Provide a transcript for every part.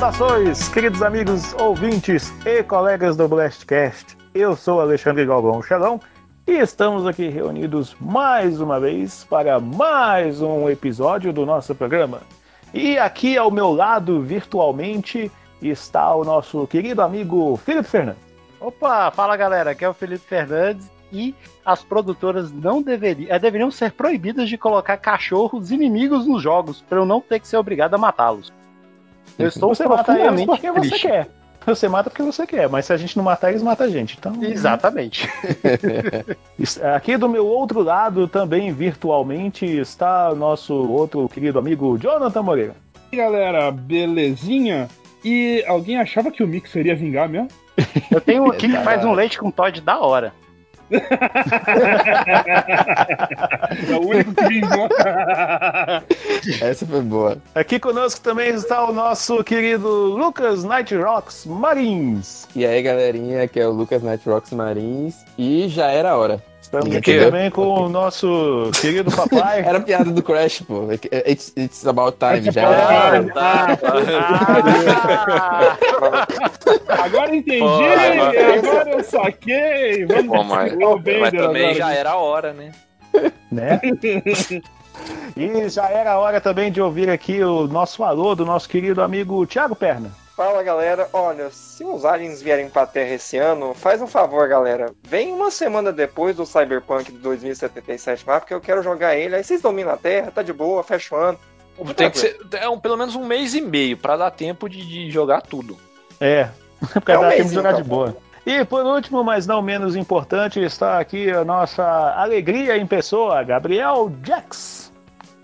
Saudações, queridos amigos ouvintes e colegas do Blastcast. Eu sou Alexandre Galvão Chalão e estamos aqui reunidos mais uma vez para mais um episódio do nosso programa. E aqui ao meu lado, virtualmente, está o nosso querido amigo Felipe Fernandes. Opa, fala galera, aqui é o Felipe Fernandes e as produtoras não deveriam, deveriam ser proibidas de colocar cachorros inimigos nos jogos, para eu não ter que ser obrigado a matá-los. Eu estou você mata eles porque triste. você quer. Você mata porque você quer, mas se a gente não matar, eles matam a gente. Então, Exatamente. Aqui do meu outro lado, também virtualmente, está o nosso outro querido amigo Jonathan Moreira. E aí, galera, belezinha? E alguém achava que o Mix seria vingar mesmo? Eu tenho um aqui que faz um leite com Todd da hora é o único que vingou. Essa foi boa. Aqui conosco também está o nosso querido Lucas Night Rocks Marins. E aí, galerinha, aqui é o Lucas Night Rocks Marins. E já era a hora. Estamos aqui também com o nosso querido papai. Era piada do Crash, pô. It's, it's about time, já. Era. Ah, agora entendi, pô, agora eu saquei. Vamos pô, mas, mas também agora. já era a hora, né? Né? e já era a hora também de ouvir aqui o nosso alô do nosso querido amigo Thiago Perna. Fala galera, olha, se os aliens vierem pra Terra esse ano, faz um favor galera, vem uma semana depois do Cyberpunk de 2077 lá, porque eu quero jogar ele, aí vocês dominam a Terra, tá de boa, fecha o ano. Tem que ser é um, pelo menos um mês e meio para dar tempo de, de, jogar tudo. É, pra é um dar tempo de jogar então. de boa. E por último, mas não menos importante, está aqui a nossa alegria em pessoa, Gabriel Jax.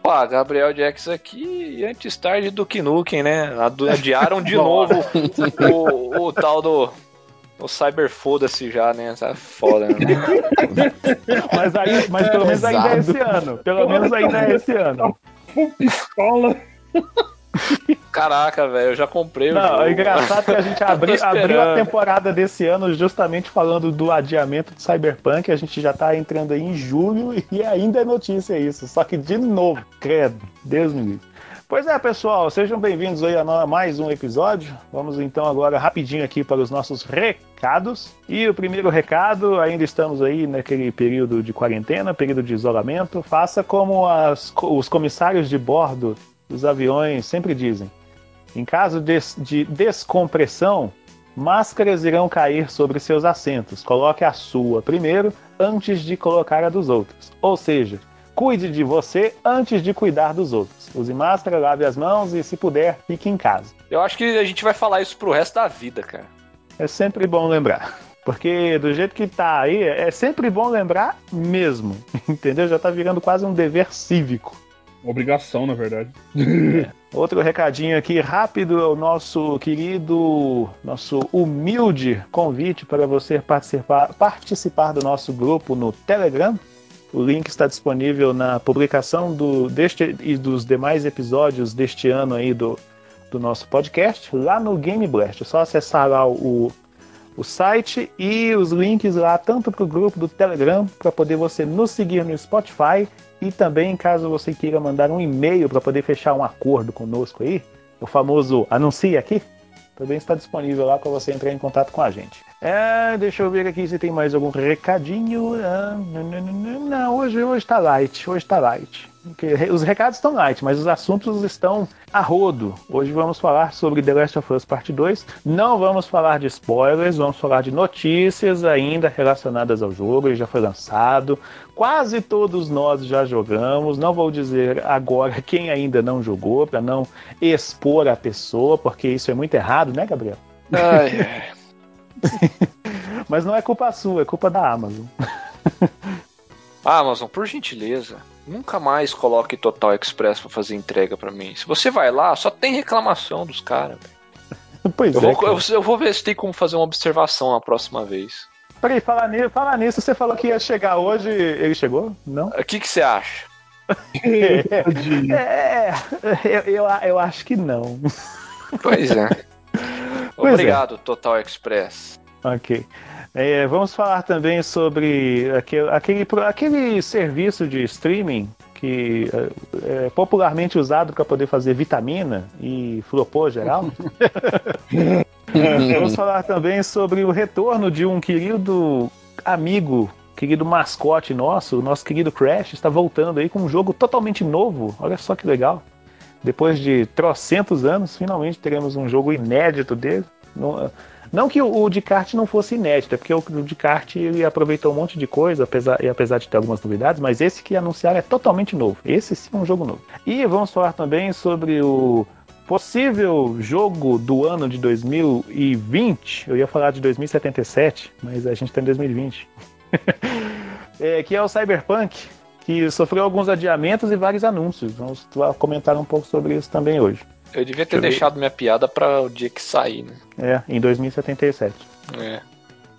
Opa, Gabriel Jax aqui antes tarde do que Nukem, né? Adiaram de novo o, o tal do o Cyber foda-se já, né? Tá foda, né? mas, aí, mas pelo menos ainda é esse ano. Pelo menos ainda é esse ano. Pistola. Caraca, velho, eu já comprei Não, o jogo. É engraçado que a gente abri, abriu a temporada desse ano justamente falando do adiamento do Cyberpunk. A gente já tá entrando aí em julho e ainda é notícia isso. Só que de novo, credo, Deus me livre. Pois é, pessoal, sejam bem-vindos aí a mais um episódio. Vamos então agora rapidinho aqui para os nossos recados. E o primeiro recado, ainda estamos aí naquele período de quarentena, período de isolamento. Faça como as, os comissários de bordo os aviões sempre dizem: em caso de, de descompressão, máscaras irão cair sobre seus assentos. Coloque a sua primeiro antes de colocar a dos outros. Ou seja, cuide de você antes de cuidar dos outros. Use máscara, lave as mãos e, se puder, fique em casa. Eu acho que a gente vai falar isso pro resto da vida, cara. É sempre bom lembrar. Porque do jeito que tá aí, é sempre bom lembrar mesmo. Entendeu? Já tá virando quase um dever cívico. Obrigação, na verdade. É. Outro recadinho aqui rápido é o nosso querido, nosso humilde convite para você participar, participar do nosso grupo no Telegram. O link está disponível na publicação do, deste e dos demais episódios deste ano aí do, do nosso podcast, lá no Game Blast. É só acessar lá o, o site e os links lá, tanto para o grupo do Telegram, para poder você nos seguir no Spotify e também, caso você queira mandar um e-mail para poder fechar um acordo conosco aí, o famoso anuncie aqui, também está disponível lá para você entrar em contato com a gente. É, deixa eu ver aqui se tem mais algum recadinho. Ah, não, não, não, não, hoje está light, hoje está light. Os recados estão light, mas os assuntos estão a rodo. Hoje vamos falar sobre The Last of Us Part 2. Não vamos falar de spoilers, vamos falar de notícias ainda relacionadas ao jogo. Ele já foi lançado. Quase todos nós já jogamos. Não vou dizer agora quem ainda não jogou, para não expor a pessoa, porque isso é muito errado, né, Gabriel? Ai, Mas não é culpa sua, é culpa da Amazon. Amazon, por gentileza, nunca mais coloque Total Express para fazer entrega para mim. Se você vai lá, só tem reclamação dos caras. Pois eu é. Vou, eu, eu, vou ver se tem como fazer uma observação a próxima vez. Peraí, falar nisso, falar nisso, você falou que ia chegar hoje. Ele chegou? Não? O que, que você acha? é, é eu, eu, eu acho que não. Pois é. Pois é. Obrigado, é. Total Express. Ok. É, vamos falar também sobre aquele, aquele, aquele serviço de streaming que é, é popularmente usado para poder fazer vitamina e flopô geral. Vamos falar também sobre o retorno de um querido amigo, querido mascote nosso, o nosso querido Crash, está voltando aí com um jogo totalmente novo. Olha só que legal. Depois de trocentos anos, finalmente teremos um jogo inédito dele. Não, não que o, o de kart não fosse inédito, é porque o, o de kart ele aproveitou um monte de coisa, apesar, e apesar de ter algumas novidades, mas esse que anunciaram é totalmente novo. Esse sim é um jogo novo. E vamos falar também sobre o possível jogo do ano de 2020. Eu ia falar de 2077, mas a gente está em 2020. é, que é o Cyberpunk, que sofreu alguns adiamentos e vários anúncios. Vamos comentar um pouco sobre isso também hoje. Eu devia ter deixado minha piada para o dia que sair, né? É, em 2077. É.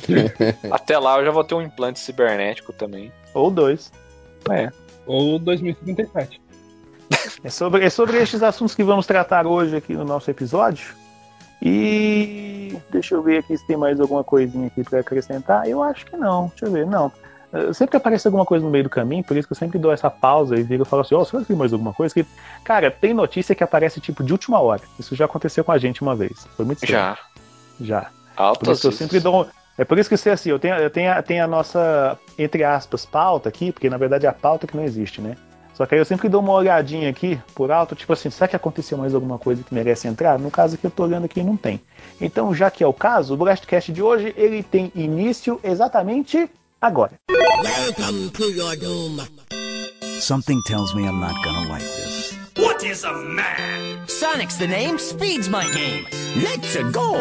Até lá eu já vou ter um implante cibernético também. Ou dois. É. Ou 2077. É sobre, é sobre estes assuntos que vamos tratar hoje aqui no nosso episódio. E deixa eu ver aqui se tem mais alguma coisinha aqui para acrescentar. Eu acho que não. Deixa eu ver. Não. Uh, sempre que aparece alguma coisa no meio do caminho, por isso que eu sempre dou essa pausa e viro e falo assim: Ó, oh, será que tem mais alguma coisa? Que, cara, tem notícia que aparece tipo de última hora. Isso já aconteceu com a gente uma vez. Foi muito sério. Já. Já. Altas por isso eu sempre dou. É por isso que você assim, eu tenho, eu tenho, a, tenho a nossa, entre aspas, pauta aqui, porque na verdade é a pauta que não existe, né? Só que aí eu sempre dou uma olhadinha aqui por alto, tipo assim, será que aconteceu mais alguma coisa que merece entrar? No caso que eu tô olhando aqui, não tem. Então, já que é o caso, o Blastcast de hoje, ele tem início exatamente agora. Welcome to your doom. Something tells me I'm not gonna like this. What is a man? Sonic's the name, speed's my game. Let's go.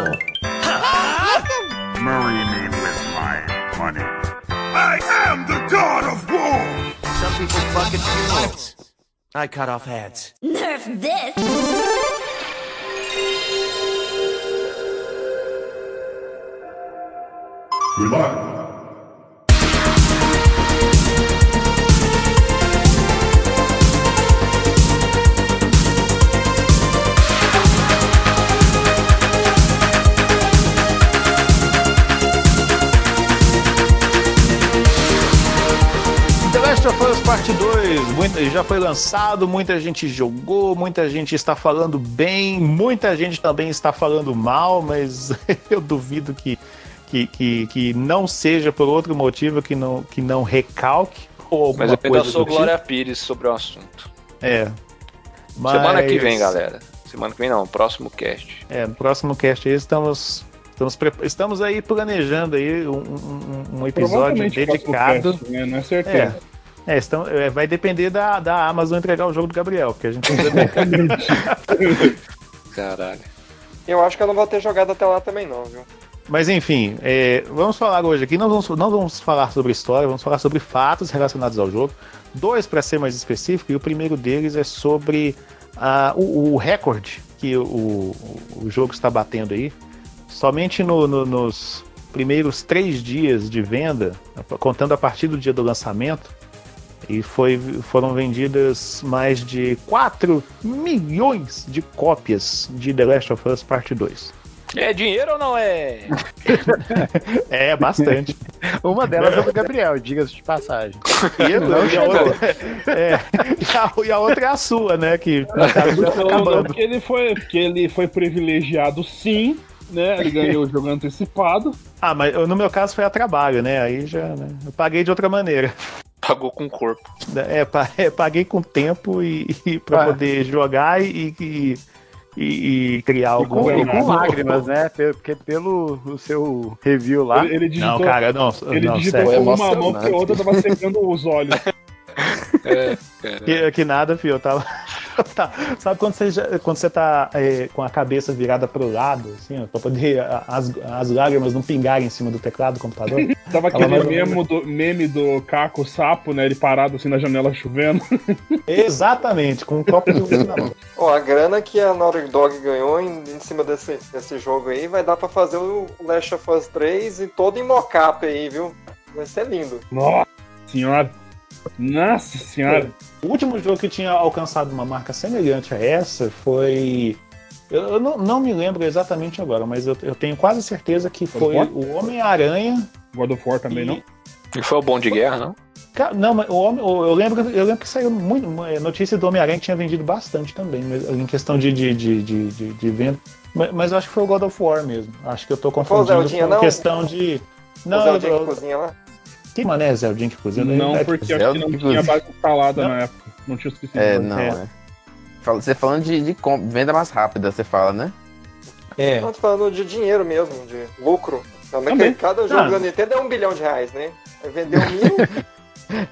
Marry me with my money. I am the god of war. Some people fuck at funerals. I cut off heads. Nerf this! Goodbye. Last of Us Parte 2 já foi lançado, muita gente jogou, muita gente está falando bem, muita gente também está falando mal, mas eu duvido que, que, que, que não seja por outro motivo que não, que não recalque ou alguma Mas eu ainda sou tipo. Glória Pires sobre o assunto. É. Mas... Semana que vem, galera. Semana que vem não, próximo cast. É, no próximo cast aí estamos Estamos, estamos aí planejando aí um, um, um episódio dedicado. Cast, né? Não é certeza. É, é, então, é, vai depender da, da Amazon entregar o jogo do Gabriel, porque a gente precisa Caralho. Eu acho que eu não vou ter jogado até lá também, não, viu? Mas enfim, é, vamos falar hoje aqui. Não vamos, não vamos falar sobre história, vamos falar sobre fatos relacionados ao jogo. Dois, para ser mais específico, e o primeiro deles é sobre uh, o, o recorde que o, o jogo está batendo aí. Somente no, no, nos primeiros três dias de venda, contando a partir do dia do lançamento, e foi, foram vendidas mais de 4 milhões de cópias de The Last of Us Part 2. É dinheiro ou não é? é, bastante. Uma delas é do Gabriel, diga-se de passagem. E, não, e, a outra, é, e, a, e, a, outra é a sua, né? Que tá acabando. Porque ele foi, porque ele foi privilegiado sim, né? Ele ganhou o jogo antecipado. Ah, mas no meu caso foi a trabalho, né? Aí já né? eu paguei de outra maneira. Pagou com o corpo. É, é paguei com tempo e, e para ah. poder jogar e, e, e, criar algo. E com, com lágrimas, né? Porque pelo o seu review lá. Ele, ele digitou, não, cara, não. Ele não, digitou com uma mão porque a outra tava secando os olhos. É, que, que, nada, filho. Eu tava. tá, sabe quando você, já, quando você tá é, com a cabeça virada pro lado, assim, ó, pra poder as, as lágrimas não pingarem em cima do teclado do computador? Tava aquele meme do, meme do Caco Sapo, né? Ele parado assim na janela chovendo. Exatamente, com um copo de uísque na mão. Ó, a grana que a Naughty Dog ganhou em, em cima desse, desse jogo aí vai dar pra fazer o Last of Us 3 e todo em mocap aí, viu? Vai ser lindo. Nossa senhora. Nossa senhora. O último jogo que tinha alcançado uma marca semelhante a essa foi. Eu não, não me lembro exatamente agora, mas eu, eu tenho quase certeza que foi o Homem-Aranha. God of War também, e... não? E foi o Bom de Guerra, não? Não, mas o homem, o- eu lembro, eu lembro que saiu muito. uma Notícia do Homem-Aranha que tinha vendido bastante também, em questão de, de, de, de, de, de venda. Mas, mas eu acho que foi o God of War mesmo. Acho que eu tô confundindo Zeldinha, com não? questão de. o Não, Zé eu, Dinho que eu, cozinha lá. Que mané é Zeldinho que cozinha? Não, É- porque Zelda que não tinha cozinha. base instalada Não. na época. Não tinha o suficiente. É, não, É. é. Você falando de, de venda mais rápida, você fala, né? É. Não, tô falando de dinheiro mesmo, de lucro. Mas Também. que cada jogo Ah. da Nintendo é um bilhão de reais, né? Um mil,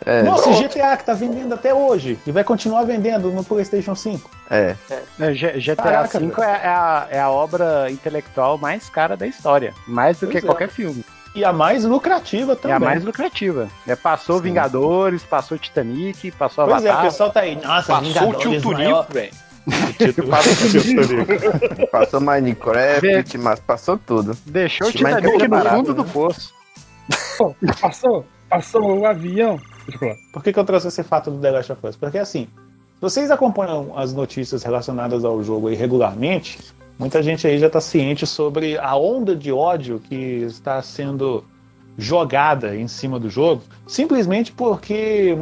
É, Nossa, pronto. GTA que tá vendendo até hoje e vai continuar vendendo no PlayStation 5. é. É, GTA Caraca, V é, é a, é a obra intelectual mais cara da história. Mais do Pois que é. qualquer filme. E a mais lucrativa É também. a mais lucrativa. É, passou Sim. Vingadores, passou Titanic, passou Pois é, o Avatar. pessoal tá aí. Nossa, Passou o tio Vingadores, maior- velho. Passou Minecraft, mas passou tudo. Deixou o Titanic é no fundo né? do poço. Passou, passou o avião. Por que, que eu trouxe esse fato do The Last of Us? Porque assim, vocês acompanham as notícias relacionadas ao jogo aí regularmente, muita gente aí já está ciente sobre a onda de ódio que está sendo jogada em cima do jogo, simplesmente porque,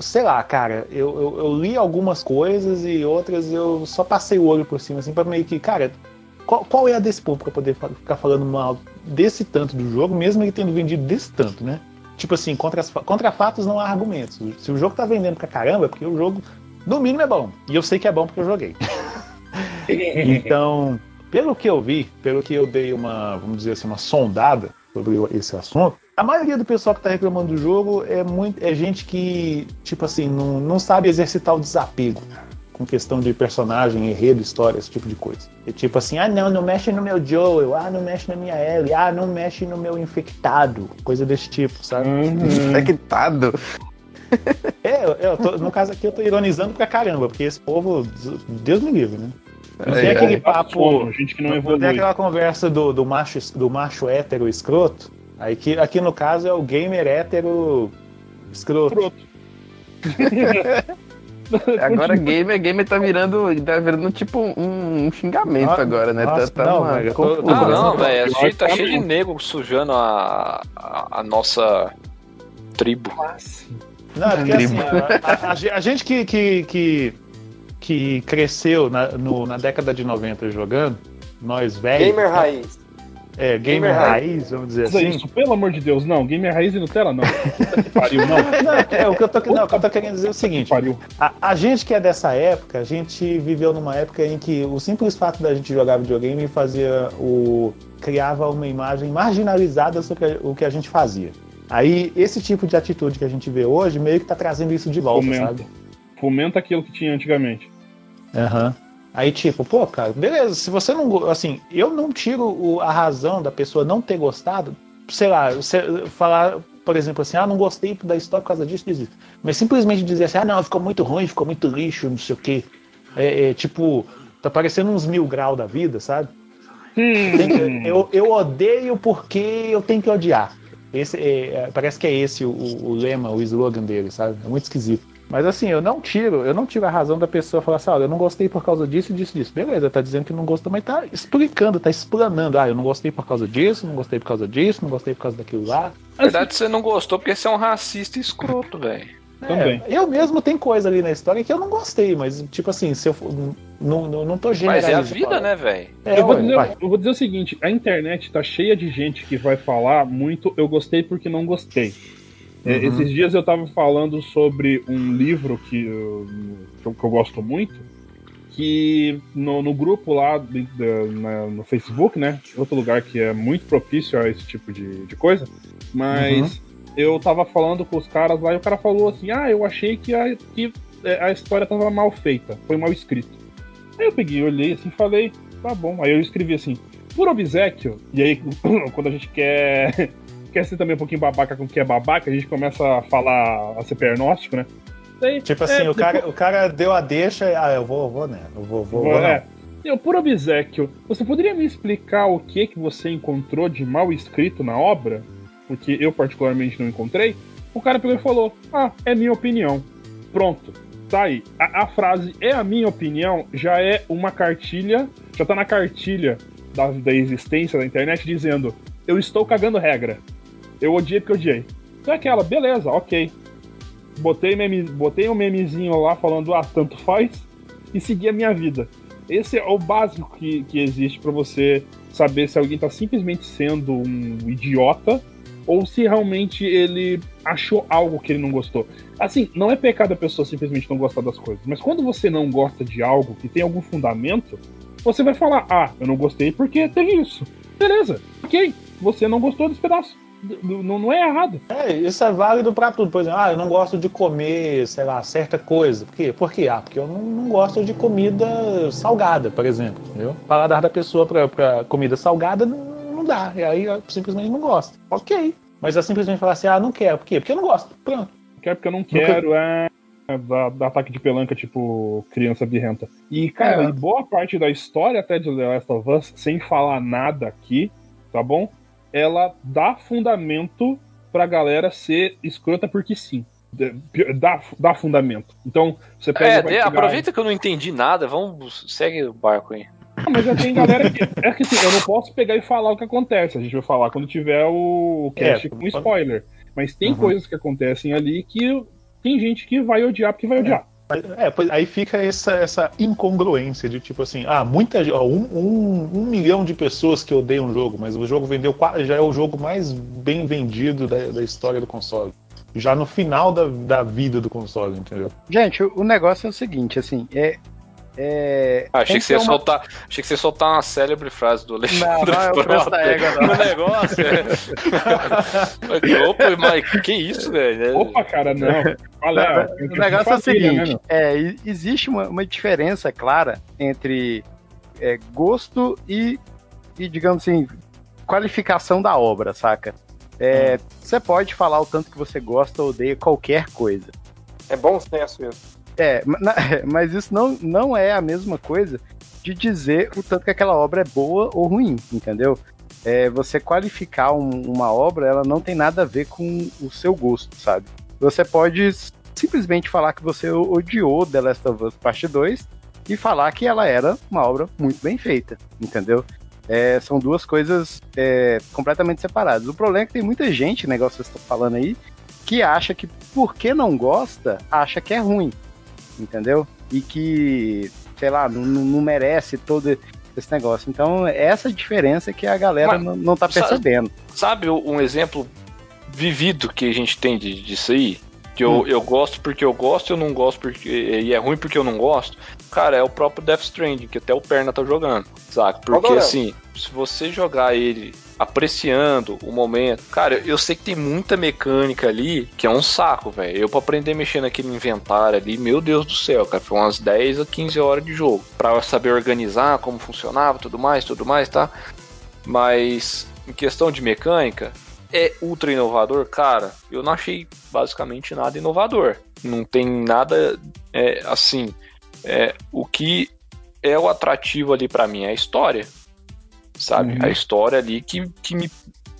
sei lá, cara, eu, eu, eu li algumas coisas e outras eu só passei o olho por cima, assim, para meio que, cara, qual, qual é a desse povo para poder ficar falando mal desse tanto do jogo, mesmo ele tendo vendido desse tanto, né? Tipo assim, contra, as contra fatos não há argumentos. Se o jogo tá vendendo pra caramba, é porque o jogo, no mínimo, é bom. E eu sei que é bom porque eu joguei. então, pelo que eu vi, pelo que eu dei uma, vamos dizer assim, uma sondada sobre esse assunto, a maioria do pessoal que tá reclamando do jogo é muito é gente que, tipo assim, não, não sabe exercitar o desapego com questão de personagem, enredo, história, esse tipo de coisa. É tipo assim, ah não, não mexe no meu Joel, ah não mexe na minha Ellie, ah não mexe no meu infectado, coisa desse tipo, sabe? Uhum. Infectado. É, eu tô- no caso aqui eu tô ironizando pra caramba, porque esse povo, Deus me livre, né? Não tem É, aquele é, papo, gente que não não evolui. tem aquela conversa do, do, macho, do macho hétero escroto, aí que, aqui no caso é o gamer hétero escroto. Escroto. Agora gamer, gamer tá virando, tá virando tipo um, um xingamento Ah, agora, né? nossa, tá tá não, uma tô- confusão. Não, velho. A gente tá cheio de nego sujando a, a, a nossa tribo. Não, é porque assim, a, a- a gente que, que, que, que cresceu na, no- na década de 90 jogando, nós velhos. Gamer raiz. É, gamer, Gamer raiz, vamos dizer Isso, assim. isso, pelo amor de Deus, não. Gamer raiz e Nutella, não. Puta que pariu, não. Não, é, o que eu tô, não, o que eu tô querendo dizer é o seguinte: Pariu. a, a gente que é dessa época, a gente viveu numa época em que o simples fato da gente jogar videogame fazia o. criava uma imagem marginalizada sobre o que a gente fazia. Aí, esse tipo de atitude que a gente vê hoje meio que tá trazendo isso de volta, Fomenta. sabe? Fomenta aquilo que tinha antigamente. Aham. Aí, tipo, pô, cara, beleza, se você não. Assim, eu não tiro o- a razão da pessoa não ter gostado, sei lá, você falar, por exemplo, assim, ah, não gostei da história por causa disso, disso. Mas simplesmente dizer assim, ah, não, ficou muito ruim, ficou muito lixo, não sei o quê. É, é, tipo, tá parecendo uns mil graus da vida, sabe? Que- eu, eu odeio porque eu tenho que odiar. Esse, é, é, parece que é esse o, o lema, o slogan dele, sabe? É muito esquisito. Mas assim, eu não tiro, eu não tiro a razão da pessoa falar assim, olha, eu não gostei por causa disso, disso, disso. Beleza, tá dizendo que não gostou, mas tá explicando, tá explanando. Ah, eu não gostei por causa disso, não gostei por causa disso, não gostei por causa daquilo lá. Na verdade, você não gostou porque você é um racista escroto, velho. Também. É, eu mesmo tem coisa ali na história que eu não gostei, mas tipo assim, se eu for- não, não, não tô Mas generalizando. é a vida, né, velho? É, eu, vou dizer, eu vou dizer o seguinte: a internet tá cheia de gente que vai falar muito eu gostei porque não gostei. É, Uhum. esses dias eu tava falando sobre um livro que eu, que eu, que eu gosto muito, que no, no grupo lá de- da- na- no Facebook, né? Outro lugar que é muito propício a esse tipo de, de coisa. Mas eu tava falando com os caras lá e o cara falou assim: Ah, eu achei que a, que é, a história tava mal feita, foi mal escrito. Aí eu peguei, olhei assim e falei, tá bom. Aí eu escrevi assim, por obsequio, e aí quando a gente quer, quer ser também um pouquinho babaca com o que é babaca, a gente começa a falar, a ser pernóstico, né? Daí, Tipo assim, é, o, cara, o cara deu a deixa, ah, eu vou, eu vou, né? Eu vou, vou, vou, não. é, eu, por obsequio, você poderia me explicar o que que você encontrou de mal escrito na obra? Porque eu particularmente não encontrei. O cara pegou e falou, ah, é minha opinião. Pronto, tá aí. A, a frase é a minha opinião já é uma cartilha, já tá na cartilha da, da existência da internet dizendo, eu estou cagando regra. Eu odiei porque odiei. Então é aquela, beleza, ok. botei, meme, botei um memezinho lá falando, ah, tanto faz, e segui a minha vida. Esse é o básico que, que existe para você saber se alguém tá simplesmente sendo um idiota ou se realmente ele achou algo que ele não gostou. Assim, não é pecado a pessoa simplesmente não gostar das coisas, mas quando você não gosta de algo que tem algum fundamento, você vai falar: ah, eu não gostei porque teve isso. Beleza, ok, você não gostou desse pedaço. Não, não é errado. É, isso é válido pra tudo. Por exemplo, ah, eu não gosto de comer, sei lá, certa coisa. Por quê? Por quê? Ah, porque eu não, não gosto de comida salgada, por exemplo. Entendeu? O paladar da pessoa pra, pra comida salgada não, dá. E aí eu simplesmente não gosto. Ok. Mas é simplesmente falar assim, ah, não quero. Por quê? Porque eu não gosto. Pronto. Não quero porque eu não quero, é. Da, da ataque de pelanca, tipo criança birrenta. E, cara, É. e boa parte da história até de The Last of Us, sem falar nada aqui, tá bom? Ela dá fundamento pra galera ser escrota porque sim. Dá, dá fundamento. Então, você pega. É, aproveita que eu não entendi nada, vamos, segue o barco aí. Ah, mas já tem galera que. É que assim, eu não posso pegar e falar o que acontece. A gente vai falar quando tiver o cast É, com spoiler. Mas tem Uhum. coisas que acontecem ali que tem gente que vai odiar porque vai odiar. É, pois aí fica essa, essa incongruência de tipo assim, ah, muita ó, um, um, um milhão de pessoas que odeiam o jogo, mas o jogo vendeu já é o jogo mais bem vendido da, da história do console. Já no final da, da vida do console, entendeu? Gente, o negócio é o seguinte, assim, é. É Ah, achei tem que você uma- soltar, achei que você ia soltar uma célebre frase do Não, Alexandre não é o preço Frota. égua, não. No negócio, é. Opa, mas que isso, velho? Opa, cara, não. É? Não, Tem o que negócio é o né, seguinte: meu? é, existe uma, uma diferença clara entre é, gosto e, e, digamos assim, qualificação da obra, saca? É, Você pode falar o tanto que você gosta ou odeia qualquer coisa. É bom senso isso. É, mas isso não, não é a mesma coisa de dizer o tanto que aquela obra é boa ou ruim, entendeu? É, você qualificar um- uma obra, ela não tem nada a ver com o seu gosto, sabe? Você pode simplesmente falar que você odiou The Last of Us Parte 2 e falar que ela era uma obra muito bem feita, entendeu? É, são duas coisas é, completamente separadas. O problema é que tem muita gente, negócio que vocês estão falando aí, que acha que porque não gosta, acha que é ruim entendeu? E que, sei lá, não, não- merece todo esse negócio. Então, essa diferença que a galera Mas, não, não tá percebendo. Sabe um exemplo vivido que a gente tem de- disso aí? Que Hum. eu, eu gosto porque eu gosto, eu não gosto porque. E é ruim porque eu não gosto. Cara, é o próprio Death Stranding, que até o Perna tá jogando, saca? Porque assim, se você jogar ele apreciando o momento. Cara, eu sei que tem muita mecânica ali que é um saco, velho. Eu pra aprender a mexer naquele inventário ali, meu Deus do céu, cara, foi umas 10 a 15 horas de jogo. Pra saber organizar como funcionava, tudo mais, tudo mais, tá? Mas em questão de mecânica, é ultra inovador, cara. Eu não achei basicamente nada inovador. Não tem nada é, assim. É, o que é o atrativo ali pra mim é a história, sabe? Uhum. A história ali que, que me,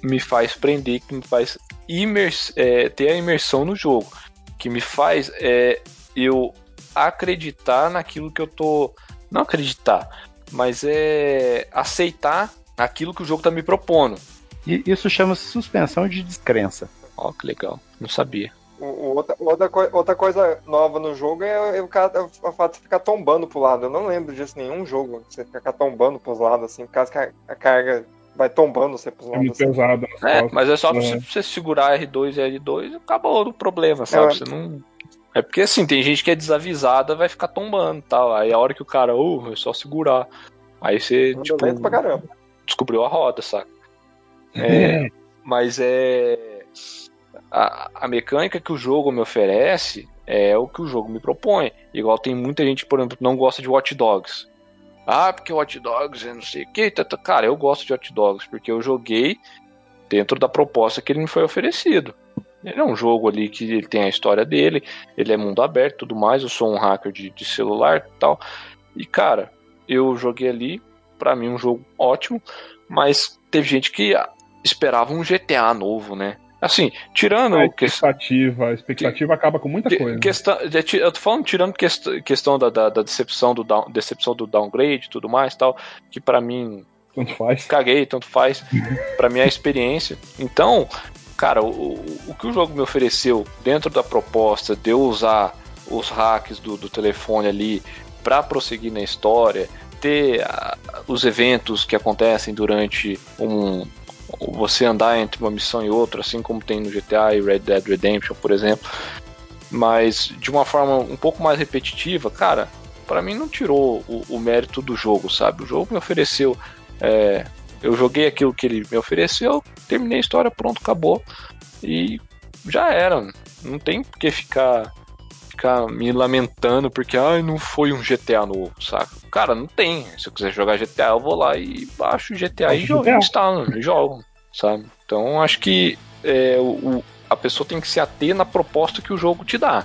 me faz prender, que me faz imers é, ter a imersão no jogo, que me faz é, eu acreditar naquilo que eu tô. Não acreditar, mas é aceitar aquilo que o jogo tá me propondo. E isso chama-se suspensão de descrença. Ó, que legal. Não sabia. O- o outra, outra, outra coisa nova no jogo é, é o, cara, é o fato de você ficar tombando pro lado. Eu não lembro disso em nenhum jogo. Você ficar tombando pros lados, assim, por causa que a, a carga vai tombando você pros É lados. muito Assim. pesado. nas É, mas é só É. você, você segurar R2 e R2 e acabou o problema, sabe? É. Você não. É porque assim, tem gente que é desavisada, vai ficar tombando e tal. Aí a hora que o cara, uh, é só segurar. Aí você, tipo, lento pra caramba. descobriu a roda, saca? É, mas é. A, a mecânica que o jogo me oferece é o que o jogo me propõe. Igual tem muita gente, por exemplo, que não gosta de Watch Dogs. Ah, porque Watch Dogs é não sei o que. Cara, eu gosto de Watch Dogs porque eu joguei dentro da proposta que ele me foi oferecido. Ele é um jogo ali que ele tem a história dele, ele é mundo aberto tudo mais. Eu sou um hacker de, de celular tal. E cara, eu joguei ali, pra mim, um jogo ótimo, mas teve gente que esperava um GTA novo, né? Assim, tirando A o que, expectativa, a expectativa acaba com muita que- coisa. questão, de- ti- eu tô falando tirando quest, questão da, da, da decepção do down, decepção do downgrade e tudo mais tal, que pra mim Tanto faz. caguei, tanto faz, pra mim é a experiência. Então, cara, o, o que o jogo me ofereceu dentro da proposta de eu usar os hacks do, do telefone ali para prosseguir na história, ter uh, os eventos que acontecem durante um você andar entre uma missão e outra, assim como tem no GTA e Red Dead Redemption, por exemplo, mas de uma forma um pouco mais repetitiva, cara, para mim não tirou o, o, mérito do jogo, sabe? O jogo me ofereceu, é, eu joguei aquilo que ele me ofereceu, terminei a história, pronto, acabou e já era. Não tem por que ficar ficar me lamentando porque ai, não foi um GTA novo, saca? Cara, não tem. Se eu quiser jogar GTA, eu vou lá e baixo o GTA e jogo, instalo, e jogo, sabe? Então acho que é, o, a pessoa tem que se ater na proposta que o jogo te dá.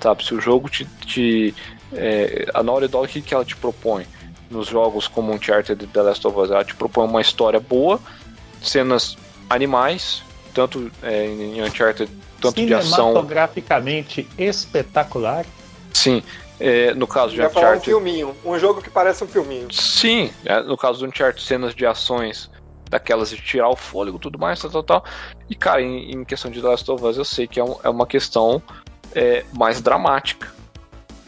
Sabe? Se o jogo te. te é, a Naughty Dog, o que, que ela te propõe? Nos jogos como Uncharted e The Last of Us, ela te propõe uma história boa, cenas animais, tanto é, em Uncharted tanto de ação. Cinematograficamente espetacular. Sim. É, no caso de Já Uncharted. um filminho, um jogo que parece um filminho. Sim, é, no caso do Uncharted, cenas de ações daquelas de tirar o fôlego tudo mais, tal, tal, tal. E, cara, em, em questão de The Last of Us, eu sei que é, um, é uma questão é, mais dramática.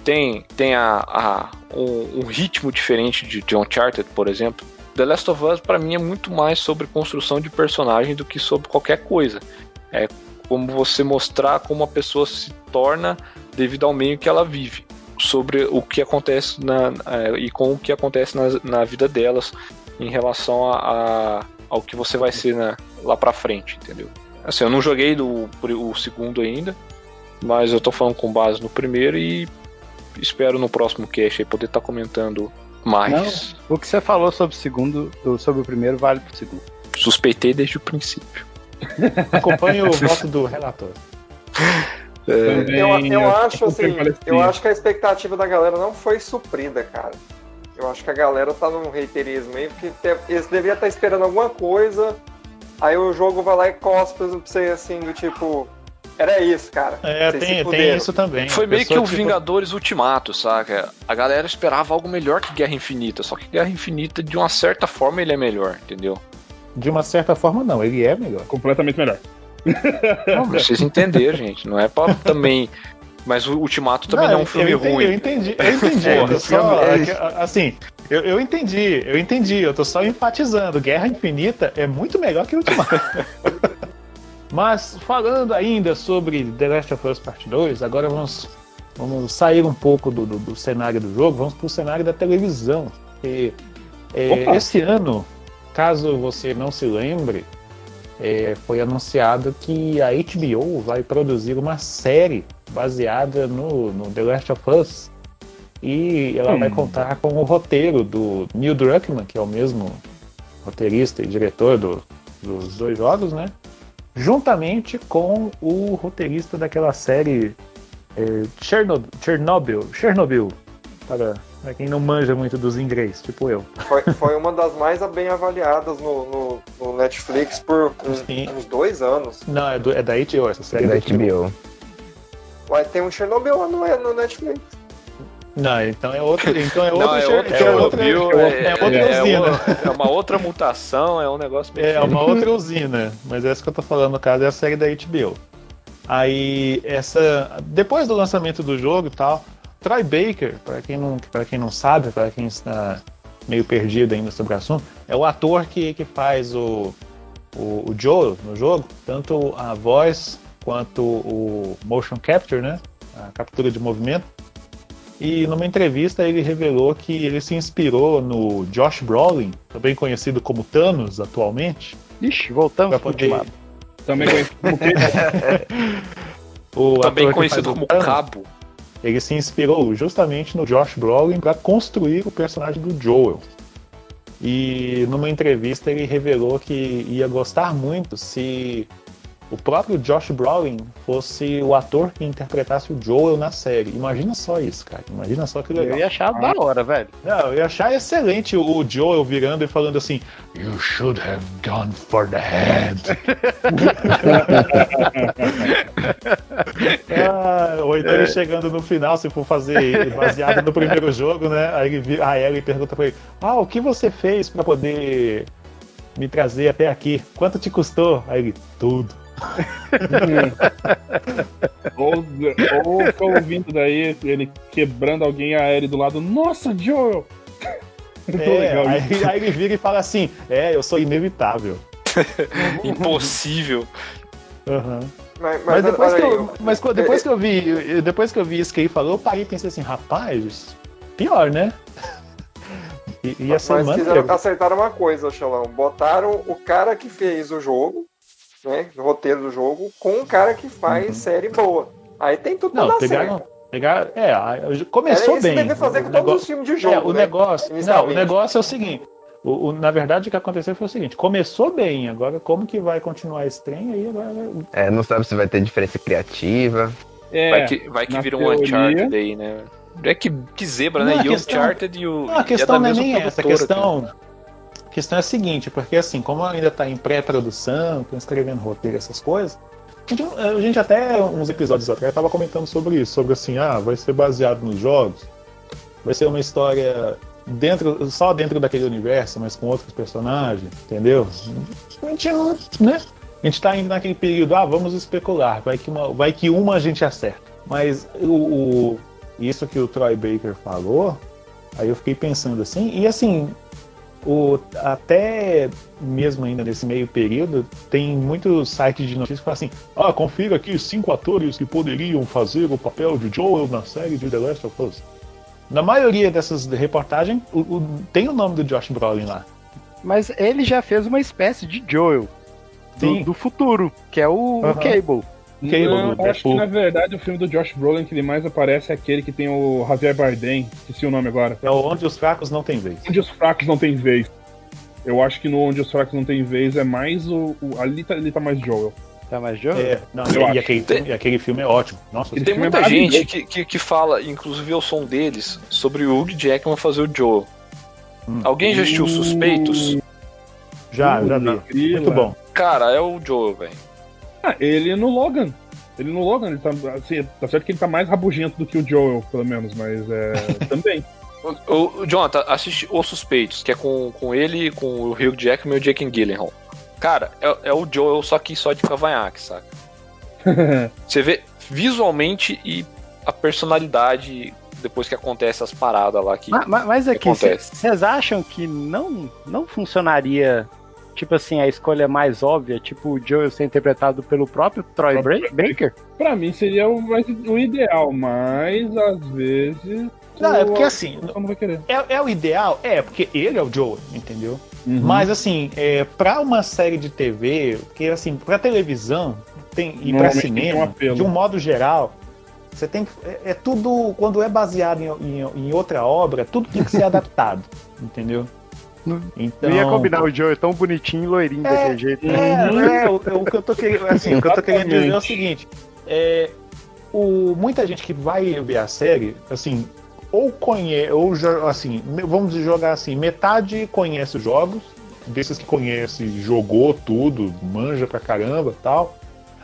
Tem, tem a, a um, um, ritmo diferente de, de Uncharted, por exemplo. The Last of Us, para mim, é muito mais sobre construção de personagem do que sobre qualquer coisa. É como você mostrar como a pessoa se torna devido ao meio que ela vive, sobre o que acontece na, e com o que acontece na, na vida delas em relação a, a, ao que você vai ser na, lá pra frente, entendeu? Assim, eu não joguei do, o segundo ainda, mas eu tô falando com base no primeiro e espero no próximo cast aí poder estar tá comentando mais. Não, o que você falou sobre o segundo, sobre o primeiro vale pro segundo. Suspeitei desde o princípio. Acompanhe o voto do relator. É, eu, eu, acho assim, eu acho que a expectativa da galera não foi suprida, cara. Eu acho que a galera tá num reiterismo aí, porque eles deviam estar esperando alguma coisa, aí o jogo vai lá e cospe pra você assim, do tipo. Era isso, cara. É, tem, tem, isso também. Foi meio que o tipo... Vingadores Ultimato, saca? A galera esperava algo melhor que Guerra Infinita, só que Guerra Infinita, de uma certa forma, ele é melhor, entendeu? De uma certa forma, não. Ele é melhor. Completamente melhor. Não, vocês entenderam, gente. Não é pra também. Mas o Ultimato também não, não é um filme eu entendi, ruim. Eu entendi, eu entendi. É, eu só, é assim, eu, eu entendi, eu entendi. Eu tô só enfatizando. Guerra Infinita é muito melhor que Ultimato. Mas falando ainda sobre The Last of Us Part 2, agora vamos, vamos sair um pouco do, do, do cenário do jogo, vamos pro cenário da televisão. E, é, esse ano Caso você não se lembre, é, foi anunciado que a HBO vai produzir uma série baseada no, no The Last of Us. E ela hum. vai contar com o roteiro do Neil Druckmann, que é o mesmo roteirista e diretor do, dos dois jogos, né? Juntamente com o roteirista daquela série é, Chernobyl, Chernobyl, Chernobyl para Pra quem não manja muito dos inglês, tipo eu. Foi, foi uma das mais bem avaliadas no, no, no Netflix por uns, uns, dois anos. Não, é, do, é da HBO essa série. É da HBO. Ué, tem um Chernobyl lá no, no Netflix. Não, então é outro. Então é outro. Não, é, outro, é, outra, é, é, outra é, usina. É uma outra mutação, é um negócio meio É, uma outra usina. Mas essa que eu tô falando, no caso, é a série da HBO. Aí, essa. Depois do lançamento do jogo e tal, Troy Baker, para quem, não, quem não sabe, para quem está meio perdido ainda sobre o assunto, é o ator que, que faz o, o, o Joel no jogo, tanto a voz quanto o motion capture, né? A captura de movimento. E numa entrevista ele revelou que ele se inspirou no Josh Brolin, também conhecido como Thanos atualmente. Ixi, voltamos para poder... Também conhecido como o Também conhecido como Cabo ele se inspirou justamente no Josh Brolin para construir o personagem do Joel. E numa entrevista ele revelou que ia gostar muito se o próprio Josh Brolin fosse o ator que interpretasse o Joel na série. Imagina só isso, cara. Imagina só que legal. Eu ia achar ah. da hora, velho. Não, eu ia achar excelente o Joel virando e falando assim: You should have gone for the head. ah, ou então ele chegando no final, se for fazer baseado no primeiro jogo, né? Aí ele, a Ellie pergunta pra ele: Ah, o que você fez para poder me trazer até aqui? Quanto te custou? Aí ele: Tudo. ou, ou tô ouvindo daí ele quebrando alguém aéreo do lado. Nossa, Joel! É, legal aí, aí ele vira e fala assim: É, eu sou inevitável. Impossível. Aham. Mas, Mas, mas, depois, que aí, eu, mas depois que eu vi, eu- depois que eu vi isso que ele falou, eu parei e pensei assim, rapaz, pior, né? Ia ser Mas maneiro. fizeram, acertaram uma coisa, Xalão. Botaram o cara que fez o jogo, né? O roteiro do jogo, com o cara que faz Uhum. série boa. Aí tem tudo pra Não, dar pegaram, certo. pegaram, é, a- Era começou isso que bem. devia fazer com O todos negócio- os filmes de jogo. É, o né? negócio, não, o negócio é o seguinte. O, o- na verdade, o que aconteceu foi o seguinte: começou bem, agora como que vai continuar esse trem aí? Agora, É, não sabe se vai ter diferença criativa. É, Vai que, vai que vira um teoria- Uncharted aí, né? É que, que zebra, Não, né? E o Uncharted e o. Não, a questão é não é nem essa. A questão, questão é a seguinte, porque assim, como ainda está em pré-produção, estão escrevendo roteiro, essas coisas, a gente, a gente até uns episódios atrás estava comentando sobre isso, sobre assim, ah, vai ser baseado nos jogos, vai ser uma história dentro, só dentro daquele universo, mas com outros personagens, entendeu? A gente não, né? A gente tá indo naquele período, ah, vamos especular, vai que uma, vai que uma a gente acerta. Mas o, o- isso que o Troy Baker falou, aí eu fiquei pensando assim, e assim, o, até mesmo ainda nesse meio período, tem muitos sites de notícias que falam assim, ah, confira aqui cinco atores que poderiam fazer o papel de Joel na série de The Last of Us. Na maioria dessas reportagens, o- o- tem o nome do Josh Brolin lá. Mas ele já fez uma espécie de Joel. Do, do futuro, que é o, o Aham. Cable. Cable Não, do eu acho que na verdade o filme do Josh Brolin que ele mais aparece é aquele que tem o Javier Bardem, esqueci o nome agora. É onde os fracos não têm vez. Onde os fracos não tem vez. Eu acho que no Onde os fracos não tem vez é mais o. o- ali, tá, ali tá mais Joel. Tá mais Joel? É, não, Eu e, acho. e aquele, Tem- e aquele filme é ótimo. Nossa, E tem é muita maravilhoso. gente que, que, que fala, inclusive o som deles, sobre o Hugh Jackman fazer o Joel. Hum. Alguém já assistiu Suspeitos? já, já vi. Muito bom. Cara, é o Joel, velho. Ah, ele no Logan. Ele no Logan, ele tá, assim, tá certo que ele tá mais rabugento do que o Joel, pelo menos, mas é. também. O, o, Jonathan, assiste Os Suspeitos, que é com, com ele, com o Hugh Jackman e o Jake Gyllenhaal. Cara, é, é o Joel, só que só de cavanhaque, saca? Você vê visualmente e a personalidade depois que acontece as paradas lá que. Ma- ma- Mas, aqui, acontece? vocês acham que não, não funcionaria, tipo assim, a escolha mais óbvia, tipo o Joel ser interpretado pelo próprio Troy Baker? pra mim seria o, mais, o ideal, mas às vezes. Não, é porque assim, não vai querer. é, é o ideal? É, porque ele é o Joel, entendeu? Uhum. Mas assim, é, pra uma série de TV, porque assim, pra televisão tem, e pra tem um cinema, apelo. de um modo geral, você tem que. É, é tudo. Quando é baseado em, em- em outra obra, tudo tem que ser adaptado, entendeu? Então, Não ia combinar o Joel tão bonitinho e loirinho É, daquele jeito. né? É, é, o, o que eu tô querendo, assim, o que eu tô querendo dizer é o seguinte: é, o, muita gente que vai ver a série, assim, ou conhece, ou assim, vamos jogar assim, metade conhece os jogos, desses que conhece, jogou tudo, manja pra caramba tal.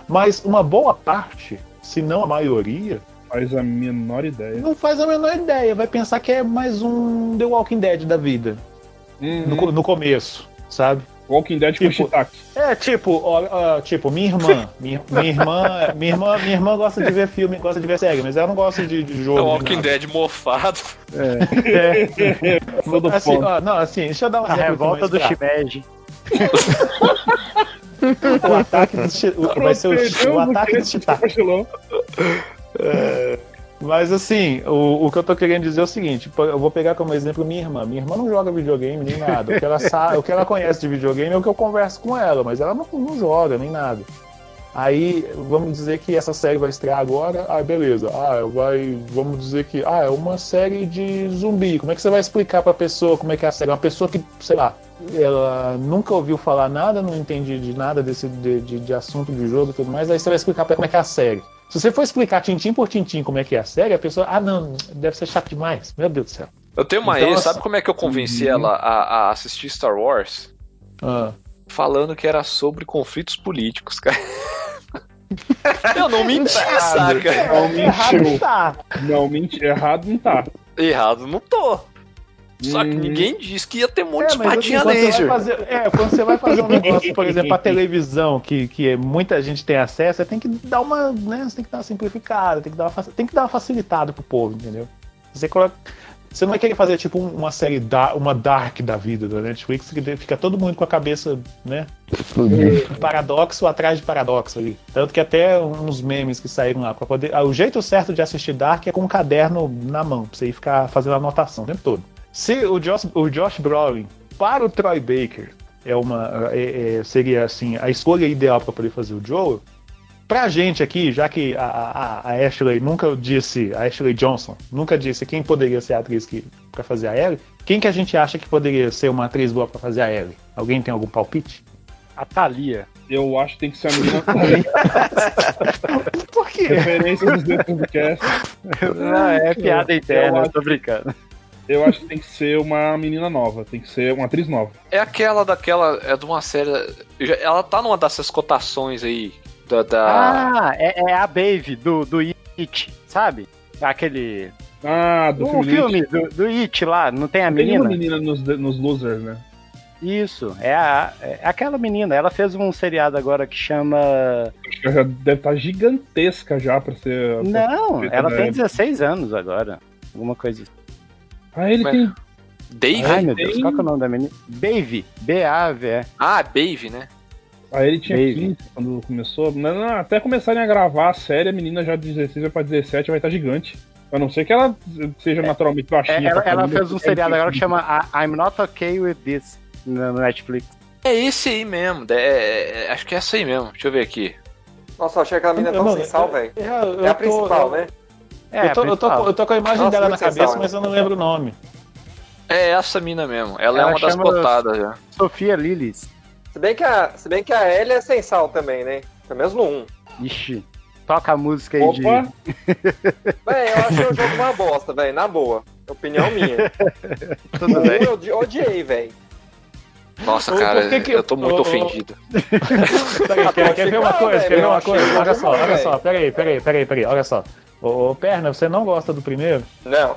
Mas uma boa parte, se não a maioria, Faz a menor ideia. não faz a menor ideia, vai pensar que é mais um The Walking Dead da vida, no, co- no começo, sabe? Walking Dead com Tipo, Shiitake. É, tipo, ó, ó, tipo, minha irmã. Minha, minha irmã. Minha irmã. Minha irmã gosta de ver filme, gosta de ver série, mas ela não gosta de, de É jogo. o de Walking nada. Dead mofado. É. Todo Assim, fome. ó, não, assim, deixa eu dar um A revolta do. Shimeji. O ataque do Vai ser o, o ataque do Chitaque. Cochilão. Mas assim, o, o que eu tô querendo dizer é o seguinte: eu vou pegar como exemplo minha irmã. Minha irmã não joga videogame nem nada. O que ela, sabe, o que ela conhece de videogame é o que eu converso com ela, mas ela não, não joga nem nada. Aí, vamos dizer que essa série vai estrear agora. Ah, beleza. Ah, vai. Vamos dizer que. Ah, é uma série de zumbi. Como é que você vai explicar pra pessoa como é que é a série? Uma pessoa que, sei lá, ela nunca ouviu falar nada, não entende de nada desse de, de, de assunto de jogo e tudo mais. Aí você vai explicar pra ela como é que é a série. Se você for explicar tintim por tintim como é que é a série, a pessoa. Ah, não, deve ser chato demais. Meu Deus do céu. Eu tenho uma Então, ex, sabe como é que eu convenci Uhum. ela a, a assistir Star Wars? Ah. Falando que era sobre conflitos políticos, cara. Eu não menti, saca? Não Errado mentiu. tá. Não, menti, errado não tá. Errado não tô. Só que ninguém disse que ia ter um monte de É, assim, espadinha quando, você laser. vai fazer, é, quando você vai fazer um negócio, por exemplo, pra televisão, que, que muita gente tem acesso, você tem que dar uma. Né, você tem que dar uma simplificada, tem que dar uma, tem que dar uma facilitada pro povo, entendeu? Você coloca. Você não vai querer fazer tipo um- uma série da, uma dark da vida da Netflix, que fica todo mundo com a cabeça, né? Paradoxo atrás de paradoxo ali. Tanto que até uns memes que saíram lá para poder. ah, o jeito certo de assistir Dark é com um caderno na mão, pra você ir ficar fazendo anotação o tempo todo. Se o Josh, o Josh Brolin para o Troy Baker é uma é- é- seria assim a escolha ideal para poder fazer o Joel. Pra gente aqui, já que a, a, a Ashley nunca disse, a Ashley Johnson nunca disse quem poderia ser a atriz que para fazer a Ellie, quem que a gente acha que poderia ser uma atriz boa para fazer a Ellie? Alguém tem algum palpite? A Thalia. Eu acho que tem que ser a menina Por quê? referência dos dentro do cast. Não, é piada interna, eu eu tô brincando. Eu acho que tem que ser uma menina nova, tem que ser uma atriz nova. É aquela daquela. É de uma série. Ela tá numa dessas cotações aí. Da. da- Ah, é, é a Baby do, do It, sabe? Aquele. Ah, do O filme. filme do, do It lá, não tem a Tem uma menina? menina nos, nos losers, né? Isso, é, a, é aquela menina. Ela fez um seriado agora que chama. Acho que ela já deve estar gigantesca já pra ser. Não, feita ela da tem Ellie. 16 anos agora. Alguma coisa assim. Ah, ele Mas- tem. Dave? Ai, meu Deus, qual que é o nome da menina? Baby. B-A-V-E. Ah, Dave, né? Ah, ele tinha Baby. 15 quando começou. Não, não, até começarem a gravar a série, a menina já de 16 vai pra 17 vai estar gigante. A não ser que ela seja naturalmente É, baixinha. ela, pra ela fez um seriado agora que chama I'm Not Okay With This no Netflix. É esse aí mesmo. é- é- é- acho que é essa aí mesmo. Deixa eu ver aqui. Nossa, eu achei aquela menina tão sem sal, velho. É a tô- principal, eu- né? É, eu, tô, eu, tô, eu tô com a imagem Nossa, dela na muito cabeça, mas eu não lembro o nome. É essa mina mesmo. Ela, é Ela uma das cotadas já. Sofia Lillis. Se bem que a, se bem que a Ellie é sem sal também, né? Pelo menos no 1. Ixi. Toca a música aí de. Opa, Véi, eu achei o jogo uma bosta, velho. Na boa. Opinião minha. Tudo bem. eu odi- odiei, velho. Nossa, cara, que que- eu tô muito ô, ofendido. Peraí, quer, quer ver uma coisa? Quer ver uma coisa? Olha só, olha só, peraí, peraí, peraí, peraí, olha só. Ô, ô, Perna, você não gosta do primeiro? Não.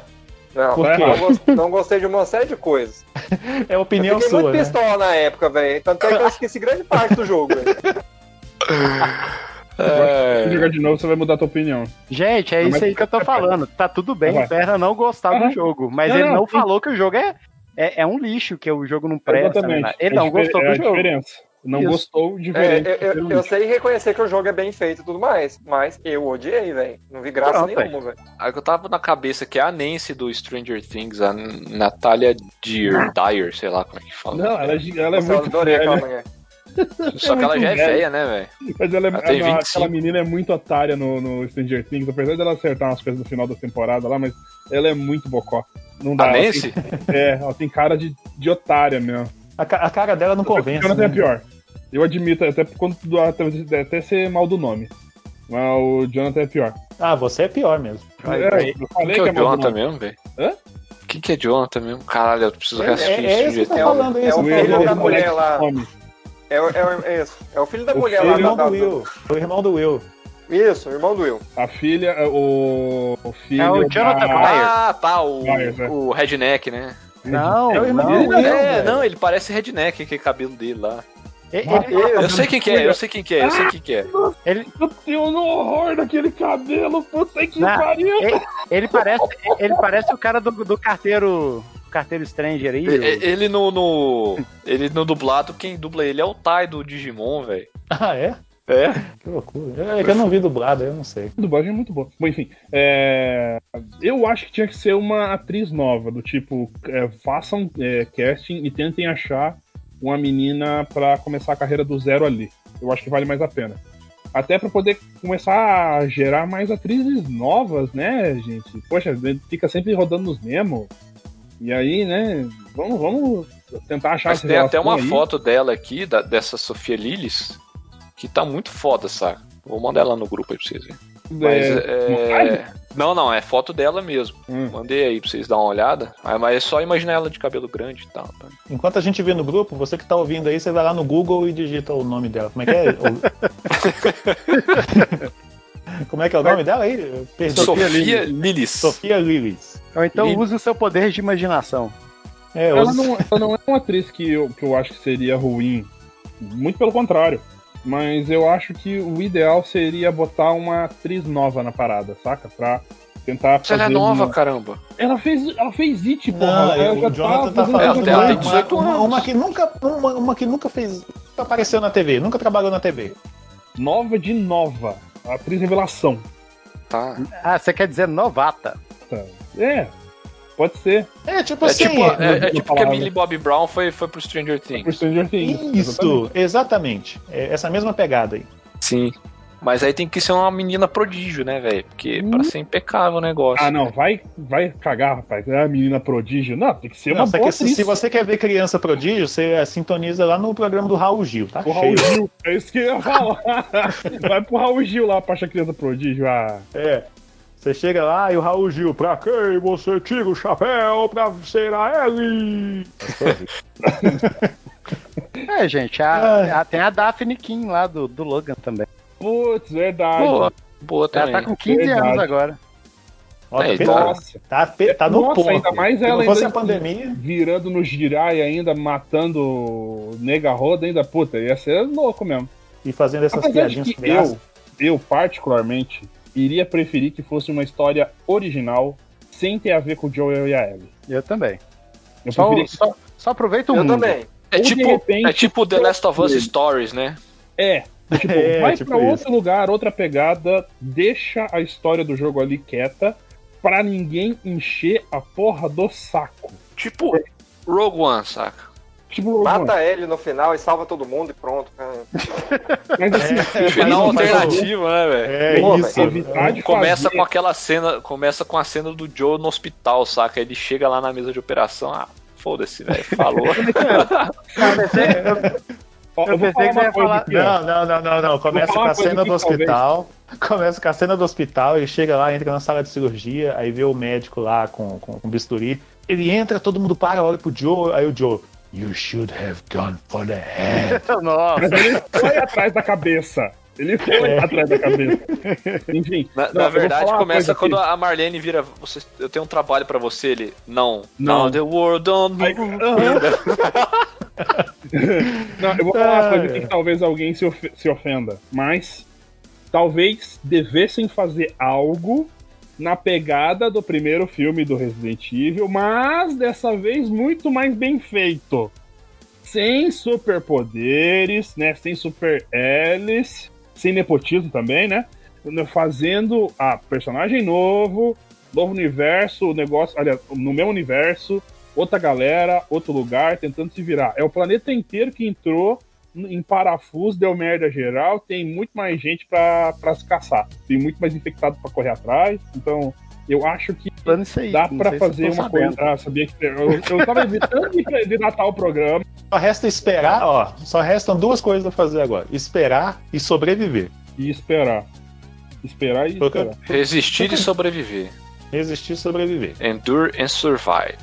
Não, Por quê? não, gos- não gostei de uma série de coisas. É opinião eu fiquei sua, muito né? pistola na época, velho. Tanto é que eu esqueci grande parte do jogo, velho. É, se jogar de novo, você vai mudar a tua opinião. Gente, é Não, isso mas- aí que eu tô falando. Tá tudo bem o Perna não gostar do jogo, mas Não, ele não, não falou que o jogo é, é, é um lixo, que o jogo não presta. Exatamente. né? Ele É não difer- gostou é do a jogo. diferença. Não Isso. gostou, É, diferente. eu, eu- eu lixo. sei reconhecer que o jogo é bem feito e tudo mais, mas eu odiei, velho. Não vi graça Pronto, nenhuma, velho. a que eu tava na cabeça que é a Nancy do Stranger Things, a Natalia Deer, Dyer, sei lá como é que fala. Não, ela, é ela é Nossa, eu muito adorei aquela velha. mulher. Só que ela já é velha. velha, né, velho? Mas ela é, Ela tem ela- 25. aquela menina é muito otária no, no Stranger Things, apesar dela acertar umas coisas no final da temporada lá, mas ela é muito bocó. Não dá. A ela Nancy? tem- é, ela tem cara de, de otária mesmo. A, ca- a cara dela não O convence. Jonathan é né? pior. Eu admito, até quando até, até ser mal do nome. Mas o Jonathan é pior. Ah, você é pior mesmo. Vai, É, eu falei que é que o é mal do Jonathan nome. mesmo, velho? Hã? Quem que é Jonathan mesmo? Caralho, eu preciso É, reassistir é, é isso tá É o- falando é isso. o filho da mulher lá. É, o- é, o- é isso. É o filho da O mulher filho lá. O irmão da- do Will. O irmão do Will. Isso, o irmão do Will. A filha, o, o filho. É o Jonathan da- Myers. Ah, tá, o, Myers, é. o redneck, né? Não, É o não. Will, é, não, ele parece redneck, aquele cabelo dele lá. Ele, Eu sei quem que é, eu sei quem que é, eu sei quem que é. ele, Eu tenho no horror daquele cabelo, puta que Não, pariu. ele parece, ele parece o cara do, do carteiro. Carteiro Stranger aí. E- Ele no, no. Ele no dublado, quem dubla ele é o Tai do Digimon, velho. Ah, é? É? Que loucura. É que eu não vi dublado, eu não sei. A dublagem é muito boa. Bom, enfim. é, Eu acho que tinha que ser uma atriz nova, do tipo, é, façam é, casting e tentem achar uma menina pra começar a carreira do zero ali. Eu acho que vale mais a pena. Até pra poder começar a gerar mais atrizes novas, né, gente? Poxa, fica sempre rodando nos mesmos. E aí, né, vamos, vamos tentar achar Mas tem até uma aí. foto dela aqui, da- dessa Sofia Lillis, que tá muito foda, saca? Vou mandar ela no grupo aí pra vocês verem. Mas É, é. Não, não, é foto dela mesmo. Hum. Mandei aí pra vocês dar uma olhada. Mas é só imaginar ela de cabelo grande e tal. tá? Enquanto a gente vê no grupo, você que tá ouvindo aí, você vai lá no Google e digita o nome dela. Como é que é? Como é que é o nome dela aí? Perdi. Sofia Lillis. Sofia Lillis. Ou então Lillis. use o seu poder de imaginação. É, Ela não, ela não é uma atriz que eu, que eu acho que seria ruim. Muito pelo contrário. Mas eu acho que o ideal seria botar uma atriz nova na parada, saca? Pra tentar Se ela é fazer nova, uma- caramba. Ela fez, ela fez It, porra. Não, ela o já Jonathan tá falando tem- coisa. ela tem uma, 18 uma, anos. uma que nunca, uma, uma que nunca fez, nunca apareceu na TV, nunca trabalhou na TV. Nova de nova. A atriz revelação. Tá. Ah, você quer dizer novata. É, pode ser. É tipo É assim, tipo, é, é não tipo que a. Millie Bobby Brown foi, foi pro Stranger Things. Por Stranger Things. isso, exatamente. É essa mesma pegada aí. Sim. Mas aí tem que ser uma menina prodígio, né, velho? Porque pra ser impecável o negócio. Ah, não, vai, vai cagar, rapaz. É a menina prodígio. Não, tem que ser Não, uma boa que se, se você quer ver criança prodígio, você sintoniza lá no programa do Raul Gil, tá O Raul. Gil, é isso que eu ia falar. Vai pro Raul Gil lá pra achar criança prodígio. Ah, É. Você chega lá e o Raul Gil, pra quem você tira o chapéu pra ser a Ellie? É, gente, a- a- tem a Daphne King lá do, do Logan também. putz, verdade. Boa. Boa Ela também. tá com 15 Verdade. anos agora. Tá É, então- Nossa, Tá, fe- tá no Nossa, ponto. ainda mais Se ela fosse ainda- a pandemia, virando no girai ainda, matando nega roda ainda, puta, ia ser louco mesmo. e fazendo essas Apesar piadinhas eu, eu, particularmente, iria preferir que fosse uma história original, sem ter a ver com o Joel e a Ellie. Eu também. Eu Só, preferia só, só aproveita o Eu mundo. também. É Ou tipo, repente, é tipo The Last of Us ele. Stories, né? É, tipo, É, vai tipo pra isso. outro lugar, outra pegada, deixa a história do jogo ali quieta, pra ninguém encher a porra do saco. Tipo Rogue One, saca? Tipo, Mata ele no final e salva todo mundo e pronto, mas assim, É, Final alternativo, né, velho? É Pô, isso. Começa fazer- com aquela cena, começa com a cena do Joe no hospital, saca? Ele chega lá na mesa de operação, ah, foda-se, velho, falou. Eu pensei que falar você ia falar-. Não, não, não, não, não. Começa com a cena do talvez- hospital. Começa com a cena do hospital, ele chega lá, entra na sala de cirurgia, aí vê o médico lá com, com, com bisturi. Ele entra, todo mundo para, olha pro Joe, aí o Joe. You should have gone for the head. Nossa. Mas ele foi atrás da cabeça. Ele foi atrás da cabeça. Enfim. Na, não, na verdade, começa quando aqui. a Marlene vira. Você, eu tenho um trabalho pra você, ele. Não. Não. Não, the world don't move. Não, eu vou falar uma coisa que talvez alguém se, ofe- se ofenda. Mas talvez devessem fazer algo na pegada do primeiro filme do Resident Evil, mas dessa vez muito mais bem feito. Sem superpoderes, né? Sem super hélice, sem nepotismo também, né? Fazendo a personagem novo, novo universo, negócio, aliás, no meu universo, outra galera, outro lugar, tentando se virar. É o planeta inteiro que entrou em parafuso, deu merda geral, tem muito mais gente pra, pra se caçar. Tem muito mais infectado pra correr atrás. Então, eu acho que aí. dá se fazer uma sabendo. coisa. Ah, sabia que. Eu, eu tava evitando de, de datar o programa. Só resta esperar, ó. Só restam duas coisas a fazer agora: esperar e sobreviver. E esperar. Esperar e Porque- esperar. Resistir e sobreviver. Resistir e sobreviver. Endure and survive.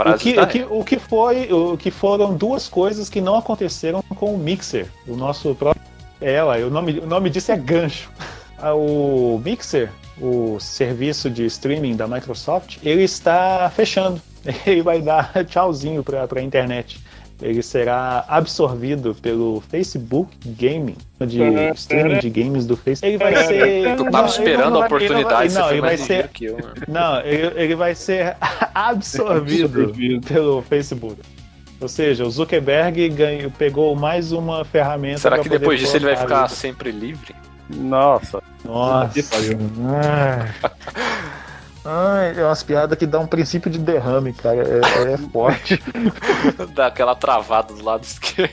O que, o, que, o que foi, o que foram duas coisas que não aconteceram com o Mixer, o nosso próprio. É, ué, o nome, o nome disso é gancho. Ah, O Mixer, o serviço de streaming da Microsoft, ele está fechando. Ele vai dar tchauzinho para a internet. Ele será absorvido pelo Facebook Gaming, de streaming de games do Facebook. Ele vai ser. Tu não, tava ele esperando não a vai- ele não vai- oportunidade, Não, ele vai ser eu, né? não, ele, ele vai ser absorvido pelo Facebook. Ou seja, o Zuckerberg ganhou, pegou mais uma ferramenta. Será que poder depois disso ele vai ficar sempre livre? Nossa. Nossa. Pariu. Ai. É umas piadas que dão um princípio de derrame, cara. É, é forte. Dá aquela travada do lado esquerdo.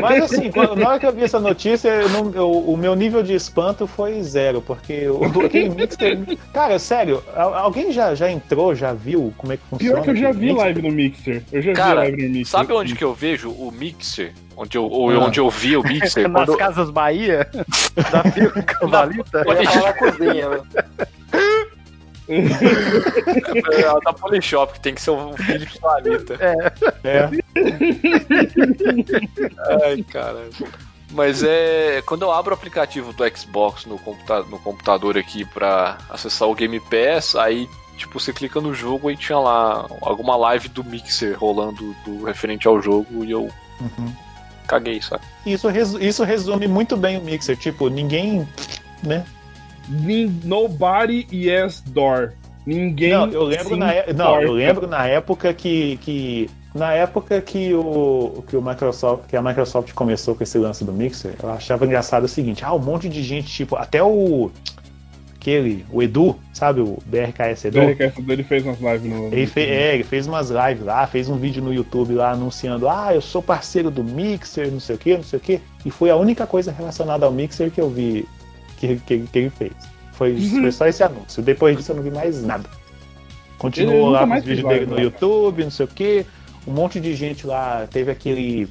Mas assim, quando, na hora que eu vi essa notícia, eu não- eu- o meu nível de espanto foi zero, porque o aquele Mixer. Cara, sério, al- alguém já, já entrou, já viu como é que funciona? Pior que eu já vi Mixer? live no Mixer. Eu já vi Cara, live no Mixer. Sabe onde que eu vejo o Mixer? Onde eu, ou Ah. onde eu vi o Mixer? Nas Quando, Casas Bahia, da Fio Cavalita. Ia falar na cozinha, né? É, da Polishop, que tem que ser um Philips Valita. É. Ai, cara. Mas é. Quando eu abro o aplicativo do Xbox no, computa no computador aqui pra acessar o Game Pass, aí tipo, você clica no jogo e tinha lá alguma live do Mixer rolando do referente ao jogo e eu Uhum. caguei, sabe? Isso, resu- isso resume muito bem o Mixer. Tipo, ninguém. Né? Nobody yes door. Ninguém. Não, eu lembro na, e- não, eu lembro na época que, que na época que o que o Microsoft, que a Microsoft começou com esse lance do Mixer, eu achava engraçado o seguinte, ah, um monte de gente, tipo, até o aquele, o Edu, sabe, o BRKS Edu, O BRKS dele fez umas lives no. ele, fe- é, ele fez umas lives lá, fez um vídeo no YouTube lá anunciando, ah, eu sou parceiro do Mixer, não sei o que, não sei o que, e foi a única coisa relacionada ao Mixer que eu vi que, que, que ele fez. Foi, foi só esse anúncio. Depois disso eu não vi mais nada. Continuou lá com mais os vídeos dele no né? YouTube, não sei o que. Um monte de gente lá. Teve aquele.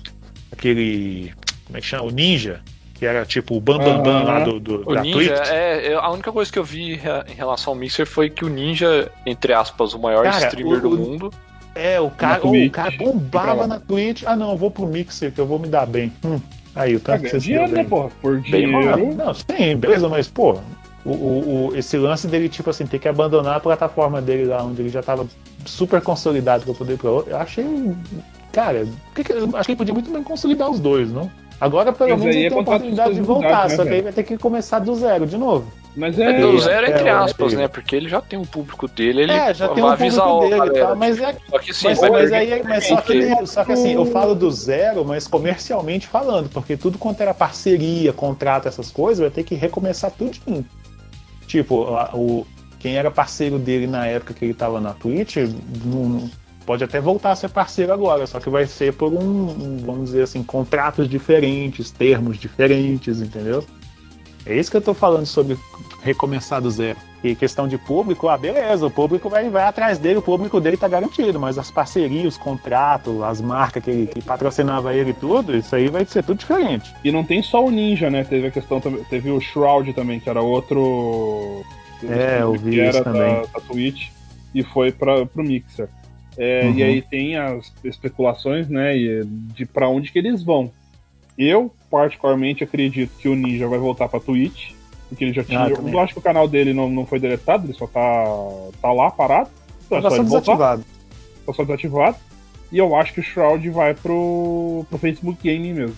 aquele. Como é que chama? O Ninja. Que era tipo o Bam Bam Bam lá do, do, O da Ninja, Twitch. é, é, a única coisa que eu vi em relação ao Mixer foi que o Ninja, entre aspas, o maior Cara, streamer o- do mundo, É, o cara, o cara bombava na Twitch. Ah, não, eu vou pro Mixer que eu vou me dar bem. Hum, aí, o Tá tanto que ganhando você dinheiro, né, porra? Por Bem. Não, sim, beleza, mas, pô, o, o, o- esse lance dele, tipo assim, ter que abandonar a plataforma dele lá, onde ele já tava super consolidado pra poder ir pra outra, eu achei. Cara, que que- acho que ele podia muito bem consolidar os dois, não? Agora, pelo menos, ele é tem a oportunidade de voltar, né, só que aí vai ter que começar do zero de novo. Mas é, é. do zero entre é, aspas, é. né? Porque ele já tem um público dele, ele é, já vai tem um público o dele, tá? Mas é Só que sim, mas, mas aí, mas só que, só que assim, eu falo do zero, mas comercialmente falando, porque tudo quanto era parceria, contrato, essas coisas, vai ter que recomeçar tudinho. Tipo, a- o, quem era parceiro dele na época que ele tava na Twitch, não- pode até voltar a ser parceiro agora, só que vai ser por um, um, vamos dizer assim, contratos diferentes, termos diferentes, entendeu? É isso que eu tô falando sobre recomeçar do zero. E questão de público, ah, beleza, o público vai, vai atrás dele, o público dele tá garantido, mas as parcerias, os contratos, as marcas que, ele- que patrocinava ele e tudo, isso aí vai ser tudo diferente. E não tem só o Ninja, né? Teve a questão também. Teve o Shroud também, que era outro. É, eu vi que era isso também. Da, da Twitch e foi para pro Mixer. É, Uhum. E aí tem as especulações, né? De para onde que eles vão. Eu, particularmente, acredito que o Ninja vai voltar pra Twitch. Porque ele já tinha. Ah, eu acho que o canal dele não, não foi deletado, ele só tá, tá lá parado. Então é Já só desativado. tá só desativado. E eu acho que o Shroud vai pro, pro Facebook Gaming mesmo.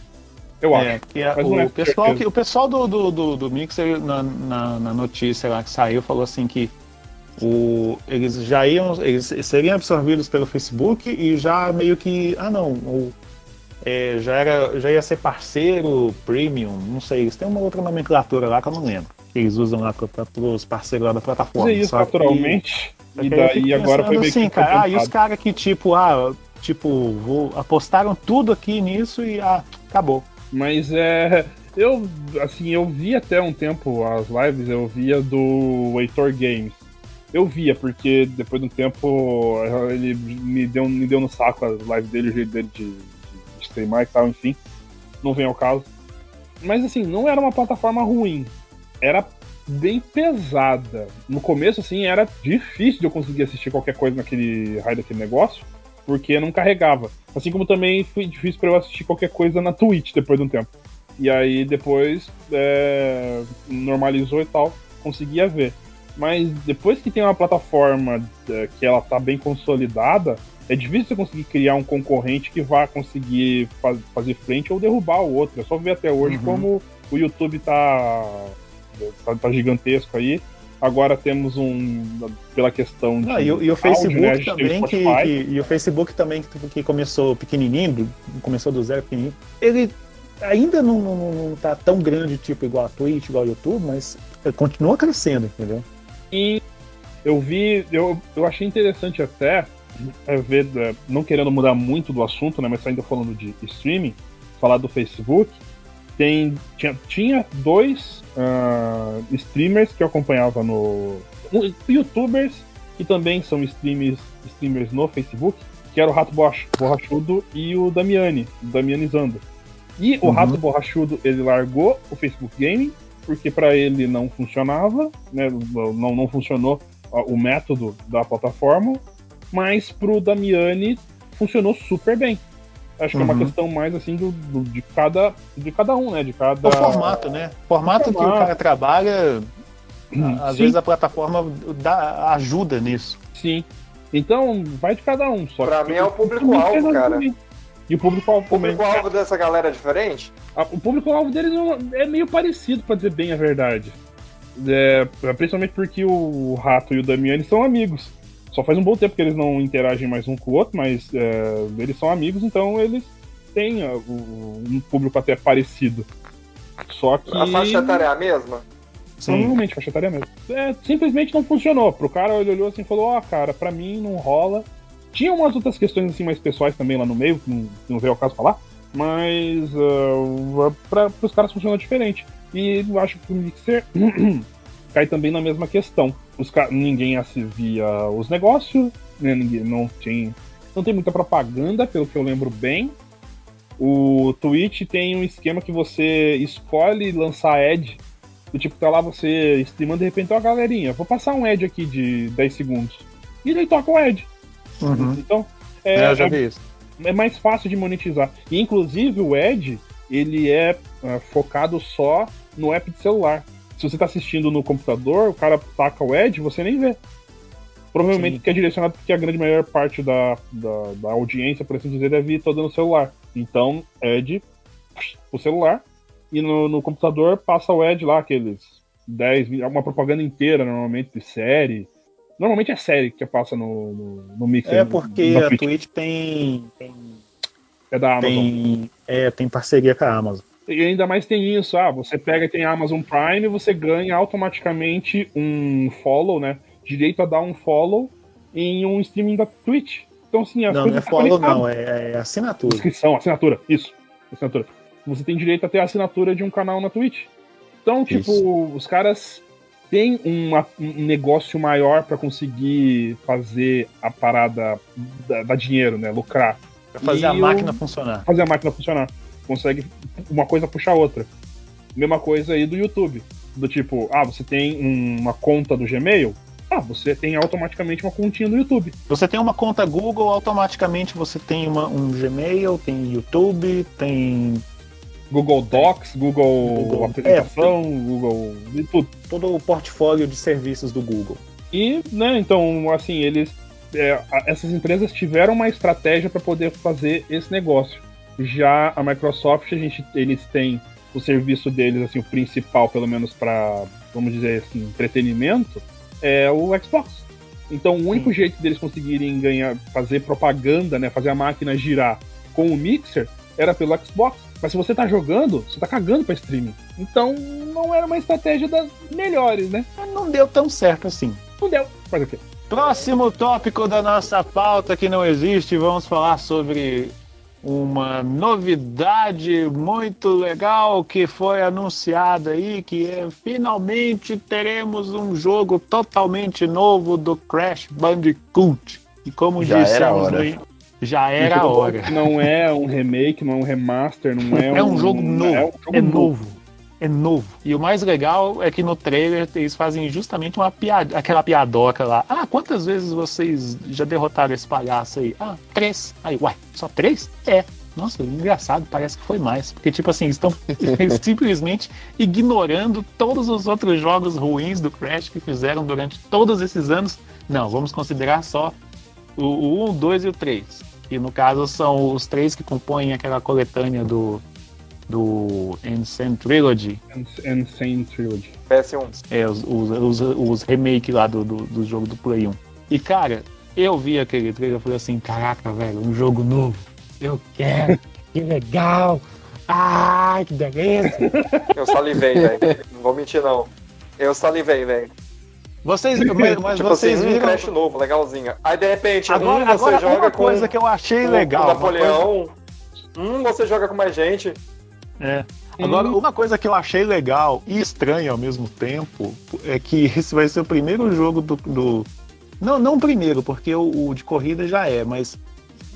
Eu acho. É, a- Mas não é o, com pessoal que, o pessoal do, do, do, do Mixer, na, na, na notícia lá que saiu, falou assim que o, eles já iam, eles seriam absorvidos pelo Facebook e já meio que, ah não, o, é, já, era, já ia ser parceiro premium, não sei, eles têm uma outra nomenclatura lá que eu não lembro, que eles usam lá para os parceiros lá da plataforma. Isso que- naturalmente. E que fico daí agora foi meio assim, que cara, ah, e os caras que tipo, ah, tipo, vou, apostaram tudo aqui nisso e ah, acabou. Mas é. Eu, assim, eu vi até um tempo as lives, eu via do Heitor Games. Eu via, porque depois de um tempo ele me deu, me deu no saco as lives dele, o jeito dele de, de streamar e tal, enfim. Não vem ao caso. Mas assim, não era uma plataforma ruim. Era bem pesada. No começo, assim, era difícil de eu conseguir assistir qualquer coisa naquele raio daquele negócio, porque não carregava. Assim como também foi difícil para eu assistir qualquer coisa na Twitch depois de um tempo. E aí depois é, normalizou e tal, conseguia ver. Mas depois que tem uma plataforma é, que ela tá bem consolidada, é difícil você conseguir criar um concorrente que vá conseguir fa- fazer frente ou derrubar o outro. É só ver até hoje Uhum. como o YouTube tá, tá, tá gigantesco aí. Agora temos um. pela questão de. Ah, e, o- o áudio, Facebook né, o também, que, que- e o Facebook também, que, que começou pequenininho, começou do zero pequenininho, ele ainda não, não, não tá tão grande, tipo, igual a Twitch, igual ao YouTube, mas ele continua crescendo, entendeu? E eu vi, eu, eu achei interessante até é, ver, é, não querendo mudar muito do assunto, né, mas ainda falando de streaming, falar do Facebook. Tem, tinha, tinha dois ah, streamers que eu acompanhava no. um, Youtubers que também são streamers, streamers no Facebook, que era o Rato Borrach- Borrachudo e o Damiani, o Damiani Zando. E o Uhum. Rato Borrachudo ele largou o Facebook Gaming porque para ele não funcionava, né, não, não funcionou ó, o método da plataforma, mas pro Damiani funcionou super bem. Acho que é uma Uhum. questão mais assim do, do- de cada de cada um, né, de cada O formato, né? O formato que o formato. cara trabalha Às Sim. vezes a plataforma dá, ajuda nisso. Sim. Então, vai de cada um. Só Pra que mim é o público-alvo, cara. também. E o público-alvo O também. público-alvo dessa galera é diferente? A- O público-alvo deles é meio parecido, pra dizer bem a verdade. É, principalmente porque o Rato e o Damiani são amigos. Só faz um bom tempo que eles não interagem mais um com o outro, mas é, eles são amigos, então eles têm o- um público até parecido. Só que. A faixa etária é a mesma? Provavelmente, faixa etária mesmo. É, simplesmente não funcionou. Pro cara, ele olhou assim e falou: Ó, cara, pra mim não rola. Tinha umas outras questões assim mais pessoais também lá no meio, que não, que não veio ao caso falar. Mas uh, para os caras funcionou diferente. E eu acho que o Mixer cai também na mesma questão. Os ninguém assistia os negócios, né? ninguém, não, tem, não tem muita propaganda, pelo que eu lembro bem. O Twitch tem um esquema que você escolhe lançar ad. Do tipo, tá lá você streamando, de repente, ó, galerinha, vou passar um ad aqui de 10 segundos. E daí toca o ad. Então, é, É, eu já é vi isso. é mais fácil de monetizar. E inclusive o Edge, ele é ah, focado só no app de celular. Se você está assistindo no computador, o cara taca o Edge, você nem vê. Provavelmente Sim. porque é direcionado porque a grande maior parte da, da, da audiência, por assim dizer, deve ir toda no celular. Então, Edge, o celular, e no, no computador passa o Edge lá, aqueles 10, vi- uma propaganda inteira, normalmente, de série. Normalmente é série que passa no, no, no Mixer. É porque a Twitch. Twitch tem, tem, É da Amazon. tem, é, tem parceria com a Amazon. E ainda mais tem isso, ah, você pega e tem Amazon Prime, você ganha automaticamente um follow, né? Direito a dar um follow em um streaming da Twitch. Então, assim, as Não, não é follow, não, é, é assinatura. Inscrição, assinatura, isso. Assinatura. Você tem direito a ter a assinatura de um canal na Twitch. Então, tipo, Isso. os caras têm uma- um negócio maior pra conseguir fazer a parada da, dar dinheiro, né? Lucrar. Pra fazer E a máquina funcionar. fazer a máquina funcionar. Consegue uma coisa puxar outra. Mesma coisa aí do YouTube. Do tipo, ah, você tem um- uma conta do Gmail? Ah, você tem automaticamente uma continha do YouTube. Você tem uma conta Google, automaticamente você tem uma, um Gmail, tem YouTube, tem Google Docs, Google, Google- Apresentação, Google. e tudo. todo o portfólio de serviços do Google. E, né, então, assim, eles. é, essas empresas tiveram uma estratégia para poder fazer esse negócio. Já a Microsoft, a gente, eles têm o serviço deles, assim, o principal, pelo menos para, vamos dizer assim, entretenimento, é o Xbox. Então, o único jeito deles conseguirem ganhar, fazer propaganda, né, fazer a máquina girar com o Mixer era pelo Xbox. Mas se você tá jogando, você tá cagando para streaming. Então, não era uma estratégia das melhores, né? Não deu tão certo assim. Não deu. Faz o quê? Próximo tópico da nossa pauta que não existe, vamos falar sobre uma novidade muito legal que foi anunciada aí, que é finalmente teremos um jogo totalmente novo do Crash Bandicoot. E como Já era a dissemos hora. aí, já era Um a hora. Não é um remake, não é um remaster, não é um. É um jogo novo. É um jogo É novo. novo. É novo. E o mais legal é que no trailer eles fazem justamente uma piada, aquela piadoca lá. Ah, quantas vezes vocês já derrotaram esse palhaço aí? Ah, três. Aí, uai, só três? É. Nossa, engraçado, parece que foi mais. Porque, tipo assim, estão simplesmente ignorando todos os outros jogos ruins do Crash que fizeram durante todos esses anos. Não, vamos considerar só o, o 1, 2 e o 3. Que no caso são os três que compõem aquela coletânea do, do Insane Trilogy. Insane Trilogy. PS1. É, os, os, os, os remake lá do, do, do jogo do Play 1. E cara, eu vi aquele trailer e falei assim, caraca, velho, um jogo novo. Eu quero, que legal. Ai, que delícia. Eu salivei, velho. Não vou mentir, não. Eu salivei, velho. Vocês, mas, mas Tipo vocês assim, um viram... Crash novo, legalzinho. Aí de repente, Agora, um você agora joga uma com, coisa que eu achei com- legal. com uma coisa- Napoleão. Um você joga com mais gente. É. Agora, uma coisa que eu achei legal e estranha ao mesmo tempo é que esse vai ser o primeiro jogo do. do- Não, não o primeiro, porque o, o de corrida já é, mas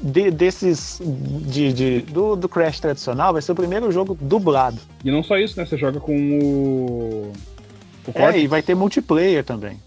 de- desses. De, de- do, do Crash tradicional, vai ser o primeiro jogo dublado. E não só isso, né? Você joga com o. O É, Cortex. e vai ter multiplayer também.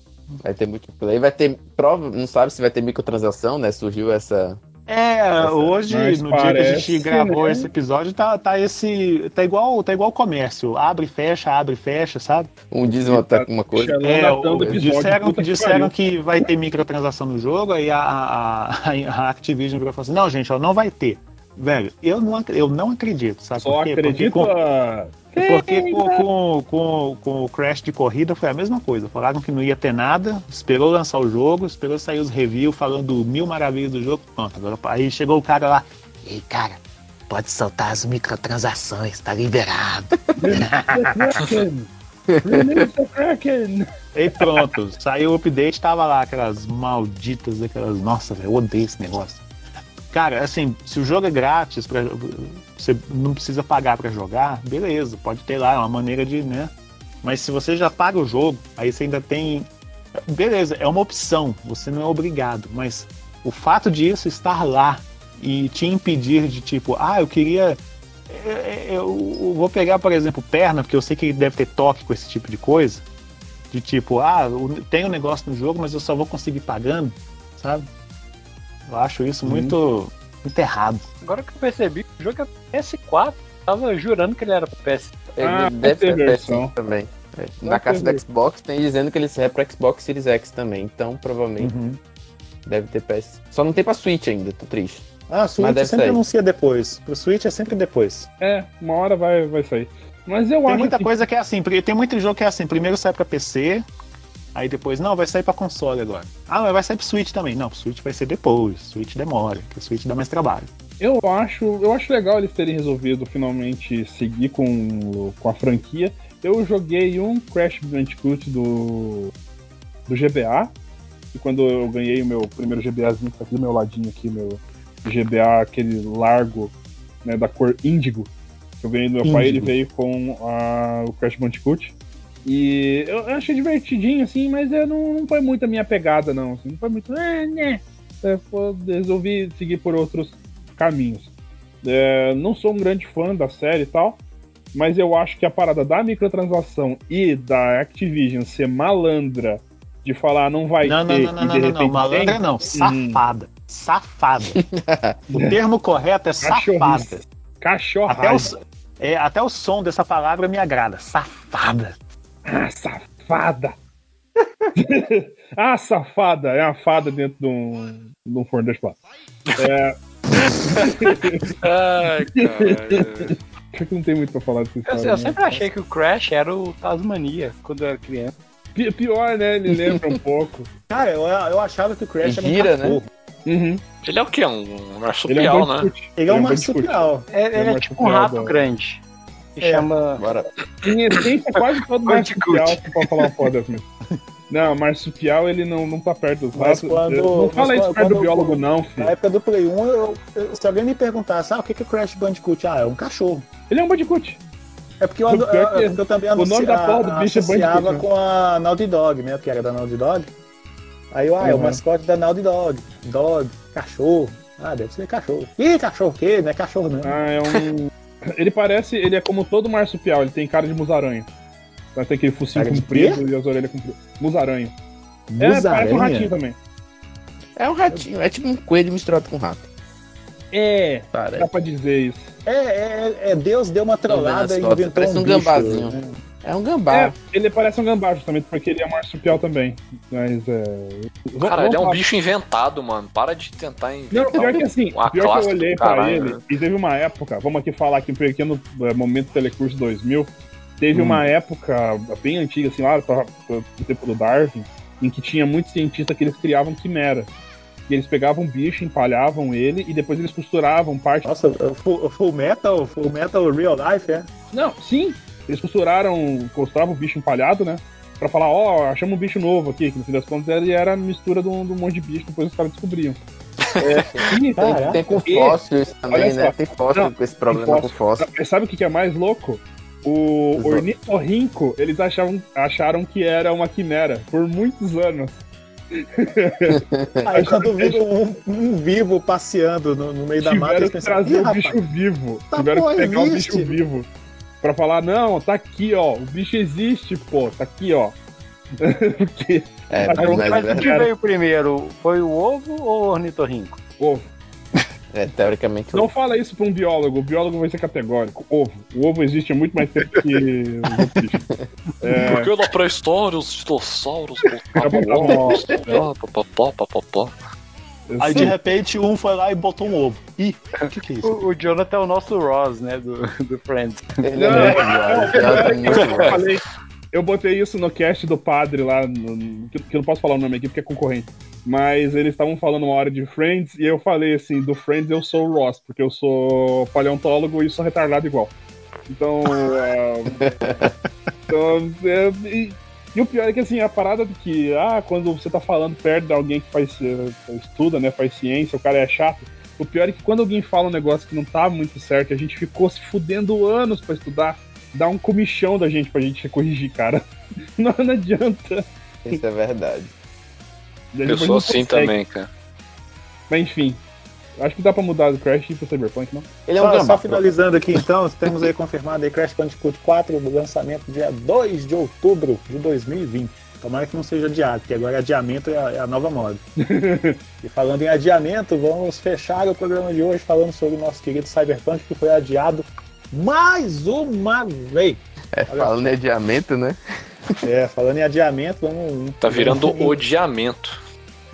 Vai ter multiplayer, vai ter prova, não sabe se vai ter microtransação, né? Surgiu essa É, hoje, Mas no dia que a parece, gente gravou né? esse episódio, tá, tá esse. Tá igual, tá igual comércio. Abre e fecha, abre e fecha, sabe? Um diz uma, uma coisa. É, o- disseram, disseram que vai ter microtransação no jogo, aí a, a, a Activision virou e falou assim: não, gente, ó, não vai ter. Velho, eu não, eu não acredito, sabe? Só por quê? acredita. Porque, com, porque com, com, com, com o Crash de corrida foi a mesma coisa. Falaram que não ia ter nada, esperou lançar o jogo, esperou sair os reviews falando mil maravilhas do jogo. Pronto, agora aí chegou o cara lá. Ei, cara, pode soltar as microtransações, tá liberado. E pronto, saiu o update, tava lá aquelas malditas, aquelas. Nossa, velho, eu odeio esse negócio. Cara, assim, se o jogo é grátis, pra, você não precisa pagar pra jogar, beleza, pode ter lá, é uma maneira de, né? Mas se você já paga o jogo, aí você ainda tem. Beleza, é uma opção, você não é obrigado, mas o fato de isso estar lá e te impedir de tipo, ah, eu queria. Eu, eu- eu vou pegar, por exemplo, perna, porque eu sei que ele deve ter toque com esse tipo de coisa. De tipo, ah, tem um negócio no jogo, mas eu só vou conseguir pagando, sabe? Eu acho isso muito, muito errado. Agora que eu percebi que o jogo é PS4, tava jurando que ele era pro PS. Ele Ah, deve tem ter versão. PS5 também. É, Na caixa do Xbox tem dizendo que ele serve pra Xbox Series X também. Então provavelmente Uhum. deve ter PS. Só não tem pra Switch ainda, tô triste. Ah, a Switch deve sempre sair. anuncia depois. Pro Switch é sempre depois. É, uma hora vai, vai sair. Mas eu Tem acho muita que coisa que é assim, porque tem muito jogo que é assim, primeiro sai pra PC, aí depois, não, vai sair pra console agora. Ah, mas vai sair pro Switch também. Não, pro Switch vai ser depois, Switch demora, porque o Switch dá mais trabalho. Eu acho, eu acho legal eles terem resolvido finalmente seguir com, com a franquia. Eu joguei um Crash Bandicoot do, do GBA. E quando eu ganhei o meu primeiro GBAzinho, que tá aqui do meu ladinho aqui, meu GBA, aquele largo, né, da cor índigo, que eu ganhei do meu pai, ele Índigo. veio com a- o Crash Bandicoot. E eu eu achei divertidinho, assim, mas eu não, não foi muito a minha pegada, não. assim, não foi muito. Ah, né. Eu resolvi seguir por outros caminhos. É, não sou um grande fã da série e tal, mas eu acho que a parada da microtransação e da Activision ser malandra de falar não vai Não, não, ter não, não, e não, de não, não, malandra tem, não, safada. Safada. o termo correto é safada. Cachorrada. Até o, é, até o som dessa palavra me agrada. Safada. Ah, safada! ah, safada! É uma fada dentro de um, de um forno de chocolate. É, Ai, cara. acho que não tem muito pra falar dessa Eu, história. eu né? sempre achei que o Crash era o Tasmania quando eu era criança. Pi- Pior, né? Ele lembra um pouco. Cara, eu, eu achava que o Crash era um né? cachorro. Uhum. Ele é o quê? Um Ele é um marsupial, né? Ele é um marsupial. É- Ele, É é tipo um rato grande. Que É. chama. Bora. Em essência, quase todo marsupial, se pode falar uma foda assim. Não, marsupial ele não, não tá perto dos Mas ratos. quando- não fala mas isso perto do biólogo, não, Na filho. época do Play 1, eu- eu- se alguém me perguntasse, ah, o que que é Crash Bandicoot? Ah, é um cachorro. Ele é um bandicoot. É porque eu, O pior é- que é porque eu também o nome da porra do bicho é associava Bandicoot, né? com a Naughty Dog, né? Que era da Naughty Dog. Aí eu, ah, é o Uhum. mascote da Naughty Dog. Dog, cachorro. Ah, deve ser cachorro. Ih, cachorro o quê? Não é cachorro não. Ah, é um. Ele parece. Ele é como todo marsupial, ele tem cara de musaranha. Mas tem aquele focinho Cara de comprido e as orelhas compridas. Musaranha. É, parece um ratinho também. É um ratinho, é tipo um coelho misturado com rato. É, Parece. dá pra dizer isso. É, é, é, Deus deu uma trollada e inventou parece um, um bicho, gambazinho. né? É um gambá. É, ele parece um gambá, justamente porque ele é marsupial também. Mas é. v- Cara, ele é um bicho inventado, mano. Para de tentar Não, inventar pior que um- assim, uma pior que eu olhei pra caralho, ele, né? e teve uma época, vamos aqui falar aqui um pequeno eh, momento Telecurso 2000, teve Hum. uma época bem antiga, assim, lá no tempo do Darwin, em que tinha muitos cientistas que eles criavam quimera. E eles pegavam um bicho, empalhavam ele, e depois eles costuravam parte... Nossa, o full, full Metal, Full Metal Real Life, é? Não, sim, eles costuraram, costuravam o bicho empalhado, né? Pra falar, ó, achamos um bicho novo aqui, que no fim das contas ele era a mistura de um, de um monte de bicho, depois os caras descobriam. É, e- Caraca. Tem com fósseis também, né? Tem fóssil Não, com esse problema tem com fóssil. Mas sabe o que é mais louco? O Exato. ornitorrinco, eles achavam, acharam que era uma quimera por muitos anos. Aí quando viram um, um vivo passeando no, no meio da mata, Tiveram eles que pensaram, trazer "Ih, o rapaz, bicho vivo. Tá, Tiveram que pegar o existe. bicho vivo. Pra falar, não, tá aqui, ó. O bicho existe, pô. Tá aqui, ó. Porque, É, Mas mas, mas é Mas que veio primeiro? Foi o ovo ou o ornitorrinco? ovo. É, teoricamente. Não fala isso pra um biólogo, o biólogo vai ser categórico. Ovo. O ovo existe há muito mais tempo que. É, Porque na pré-história os dinossauros botavam papapá. Aí de repente um foi lá e botou um ovo. Ih, o que, que é isso? O, o Jonathan é o nosso Ross, né? Do, do Friends. Ele é muito tem muito Eu falei- Eu botei isso no cast do padre lá, no- no- que que eu não posso falar o nome aqui porque é concorrente. Mas eles estavam falando uma hora de Friends e eu falei assim: do Friends eu sou o Ross, porque eu sou paleontólogo e sou retardado igual. Então. ah, então é, e, e o pior é que assim, a parada de que, ah, quando você tá falando perto de alguém que faz, eh, estuda, né, faz ciência, o cara é chato. O pior é que quando alguém fala um negócio que não tá muito certo, a gente ficou se fudendo anos pra estudar, dá um comichão da gente pra gente corrigir, cara. Não, não adianta. Isso é verdade. Eu sou assim também, cara. Mas enfim, acho que dá pra mudar do Crash pro Cyberpunk, não? Ele é um Só, só finalizando aqui então, temos aí confirmado aí Crash Bandicoot 4, do lançamento dia 2 de outubro de 2020. Tomara que não seja adiado, porque agora adiamento é a, é a nova moda. e falando em adiamento, vamos fechar o programa de hoje falando sobre o nosso querido Cyberpunk, que foi adiado mais uma vez. É, falando em adiamento, né? É, falando em adiamento, vamos. Tá virando odiamento.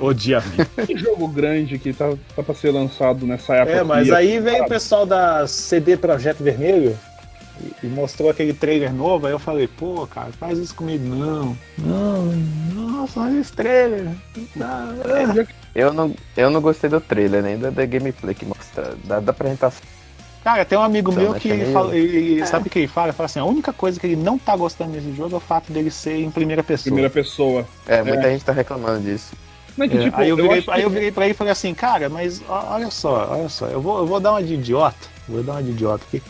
Odiamento. Que jogo grande que tá, tá pra ser lançado nessa época. É, mas aí veio o pessoal da CD Projeto Vermelho e, e mostrou aquele trailer novo, aí eu falei, pô, cara, faz isso comigo não. Não, nossa, olha esse trailer. Não, é. Eu não, eu não gostei do trailer, nem da, da gameplay que mostra, da, da apresentação. Cara, tem um amigo Então, meu né, que também- fala, ele- sabe o que ele fala? Ele fala assim, a única coisa que ele não tá gostando desse jogo é o fato dele ser em primeira pessoa. Primeira pessoa. É, muita gente tá reclamando disso. Não, é que, tipo, aí, eu virei, acho aí eu que- virei pra ele e falei assim, cara, mas olha só, olha só, eu vou, eu vou dar uma de idiota, vou dar uma de idiota aqui.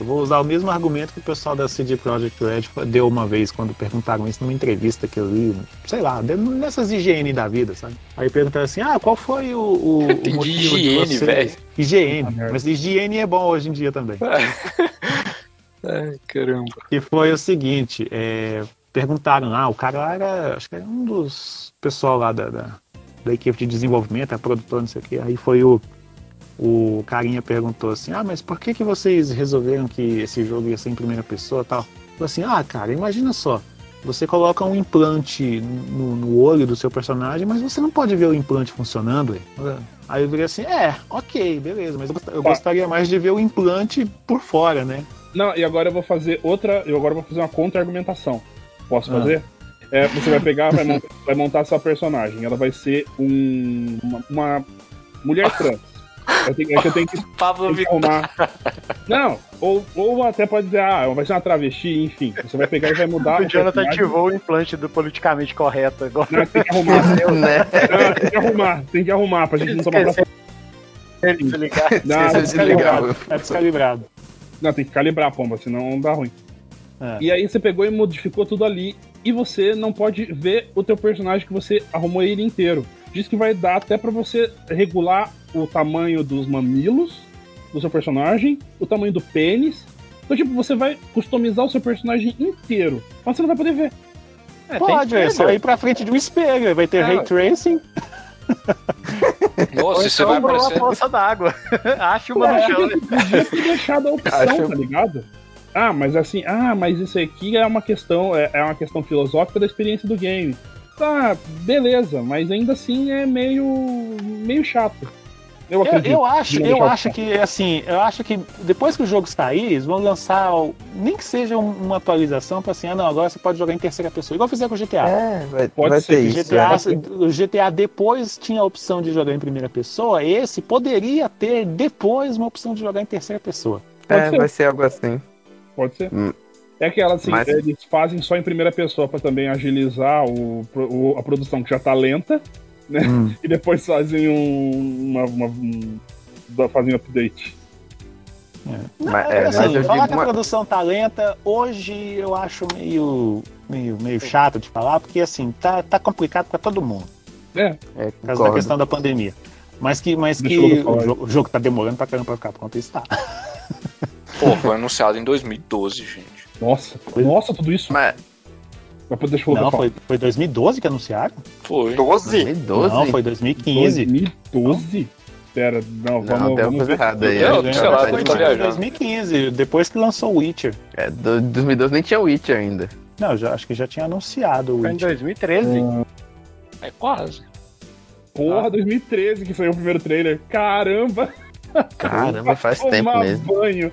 Eu vou usar o mesmo argumento que o pessoal da CD Projekt Red deu uma vez quando perguntaram isso numa entrevista que eu li, sei lá, de- nessas higiene da vida, sabe? Aí perguntaram assim, ah, qual foi o, o, o motivo de higiene, você... velho. Higiene, Ah, mas higiene é bom hoje em dia também. Ai, caramba. Que foi o seguinte, é, perguntaram lá, o cara lá era, acho que era um dos pessoal lá da, da, da equipe de desenvolvimento, a produtora, não sei o que, aí foi o, o carinha perguntou assim, ah, mas por que que vocês resolveram que esse jogo ia ser em primeira pessoa e tal? Falou assim, ah, cara, imagina só, você coloca um implante no, no olho do seu personagem, mas você não pode ver o implante funcionando, ué. Aí eu virei assim, é, ok, beleza, mas eu eu Tá. gostaria mais de ver o implante por fora, né? Não, e agora eu vou fazer outra. Eu agora vou fazer uma contra-argumentação. Posso Ah. fazer? É, você vai pegar, vai montar, vai montar sua personagem. Ela vai ser um, uma, uma mulher trans. Eu tenho, é que eu tenho que, Pablo tenho que Vittar. arrumar. Não, ou, ou até pode dizer, ah, vai ser uma travesti, enfim. Você vai pegar e vai mudar. O Jonathan ativou o implante do politicamente correto agora. Não, tem que arrumar. né? Não, tem que arrumar, tem que arrumar pra gente não tomar pra... Ele se ligar. Não, Esqueceu de desligar. o- É descalibrado. Não, tem que calibrar a pomba, senão dá ruim. É. E aí você pegou e modificou tudo ali e você não pode ver o teu personagem que você arrumou ele inteiro. Diz que vai dar até pra você regular o tamanho dos mamilos do seu personagem, o tamanho do pênis. Então, tipo, você vai customizar o seu personagem inteiro. Mas você não vai poder ver. É, Pode, é só ir pra frente de um espelho, vai ter É. ray tracing. Nossa, e você vai uma aparecer. poça d'água. Acha uma no chão. né? Podia ter deixado a opção, Acho- tá ligado? Ah, mas assim, ah, mas isso aqui é uma questão, é, é uma questão filosófica da experiência do game. Tá, beleza, mas ainda assim é meio meio chato. Eu Eu, eu acho, eu acho que assim, eu acho que depois que o jogo sair, eles vão lançar, nem que seja um- uma atualização para assim, ah não, agora você pode jogar em terceira pessoa, igual fizeram com o GTA. É, vai, Pode vai ser isso. GTA, né? o GTA depois tinha a opção de jogar em primeira pessoa, esse poderia ter depois uma opção de jogar em terceira pessoa. Pode É, ser. vai ser algo assim. Pode ser. Hum. É aquela assim, Mas- eles fazem só em primeira pessoa pra também agilizar o, o- a produção que já tá lenta, né? Hum. E depois fazem um, uma, uma- um, fazem um update. Mas, é, assim, mas falar que a uma- produção tá lenta, hoje eu acho meio, meio, meio chato de falar, porque assim, tá, tá complicado para todo mundo. É, É, Por causa da questão da pandemia. Mas que, mas Deixa que o, jogo, o jogo tá demorando pra caramba pra ficar pronto, isso tá. Pô, foi anunciado em 2012, gente. nossa, nossa, tudo isso. Mas, Mas deixa eu Não, falar. foi, foi 2012 que anunciaram? Foi. 12? 2012? Não, foi 2015. 2012? Pera, não, vamos. Não, vamos uma coisa ver. errada aí. Eu, né? sei lá, Tá eu viajando. 2015, depois que lançou o Witcher. É, do- 2012 nem tinha Witcher ainda. Não, já, acho que já tinha anunciado o Foi em Witcher. 2013. É quase. Porra, 2013 que saiu o primeiro trailer. Caramba! Caramba, faz tempo mesmo. banho.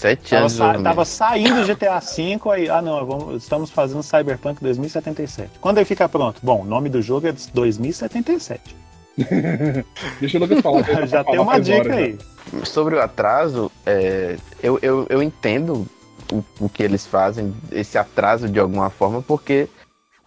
Sete Tava, anos. de sa- desenvolvimento. tava saindo GTA V, aí. Ah, não, vamos- estamos fazendo Cyberpunk 2077. Quando ele fica pronto? Bom, o nome do jogo é 2077. Deixa o Lucas falar. eu já falar, tem uma dica já. aí. Sobre o atraso, é, eu, eu, eu entendo o, o que eles fazem, esse atraso de alguma forma, porque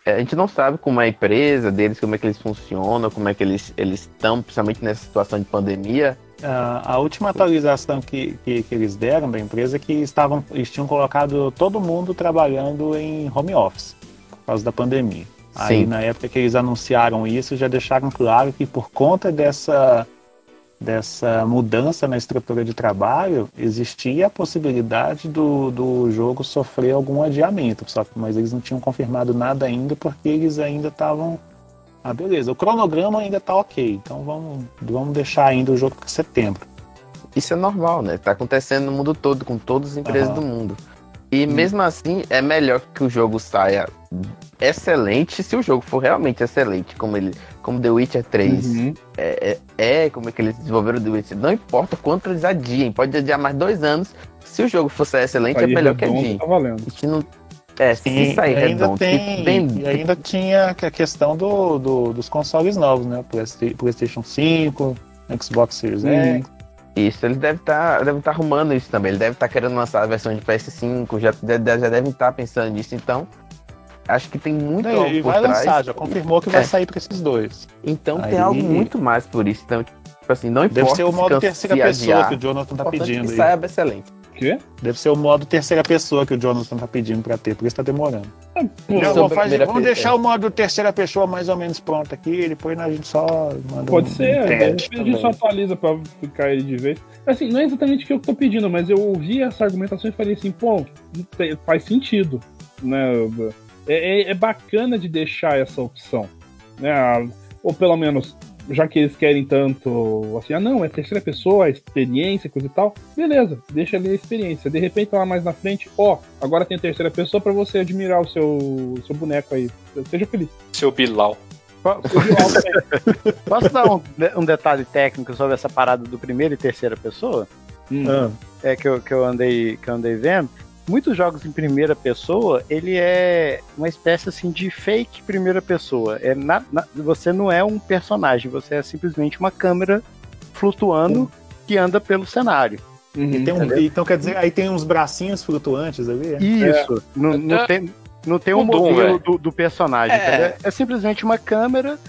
a gente não sabe como é a empresa deles, como é que eles funcionam, como é que eles eles estão, principalmente nessa situação de pandemia. Ah, a última atualização que, que, que eles deram da empresa é que estavam, eles tinham colocado todo mundo trabalhando em home office por causa da pandemia. Aí Sim. na época que eles anunciaram isso, já deixaram claro que por conta dessa, dessa mudança na estrutura de trabalho, existia a possibilidade do, do jogo sofrer algum adiamento. Só que, mas eles não tinham confirmado nada ainda porque eles ainda estavam. Ah, beleza. O cronograma ainda tá ok. Então vamos, vamos deixar ainda o jogo para setembro. Isso é normal, né? Tá acontecendo no mundo todo, com todas as empresas Aham. do mundo. E mesmo assim, é melhor que o jogo saia excelente se o jogo for realmente excelente, como ele, como The Witcher 3 Uhum. é, é, é como é que eles desenvolveram The Witcher. Não importa quanto eles adiem, pode adiar mais dois anos. Se o jogo for sair excelente, é melhor que redondo, adie. Tá valendo. A gente não. É, se E sair ainda redondo, tem, bem- e ainda tinha a questão do, do- dos consoles novos, né? Playsta- PlayStation 5, Xbox Series Hum. X. Isso, eles devem estar devem tá arrumando isso também. Ele deve estar querendo lançar a versão de PS5, já, já, já devem estar pensando nisso. Então, acho que tem muito E algo por vai trás. lançar, já confirmou que vai É. sair para esses dois. Então Aí- tem algo muito mais por isso. Então, tipo assim, não importa Deve ser o modo terceira pessoa adiar, que o Jonathan tá é pedindo que aí. saia excelente. O quê? Deve ser o modo terceira pessoa que o Jonathan tá pedindo para ter, por isso tá demorando. Pô, Não, vamos, fazer- vamos pessoa. deixar o modo terceira pessoa mais ou menos pronto aqui, depois a gente só manda Pode um, ser, um de teste a gente só atualiza pra ficar ele de vez. Assim, não é exatamente o que eu tô pedindo, mas eu ouvi essa argumentação e falei assim, pô, faz sentido, né? É, é- é bacana de deixar essa opção, né? Ou pelo menos, já que eles querem tanto, assim, ah não, é terceira pessoa, experiência, coisa e tal, beleza, deixa ali a experiência. De repente lá mais na frente, ó, agora tem a terceira pessoa pra você admirar o seu, seu boneco aí. Seja feliz. Seu Bilal. Posso dar um, um detalhe técnico sobre essa parada do primeiro e terceira pessoa? Hum. É que eu, que eu andei que eu andei vendo. Muitos jogos em primeira pessoa, ele é uma espécie assim de fake primeira pessoa. É na- na- você não é um personagem, você é simplesmente uma câmera flutuando que anda pelo cenário. Uhum. e tem um- então quer dizer, aí tem uns bracinhos flutuantes ali? é? Isso. Não, não É. tem, não tem um modelo velho. do, do personagem. É. entendeu? É simplesmente uma câmera,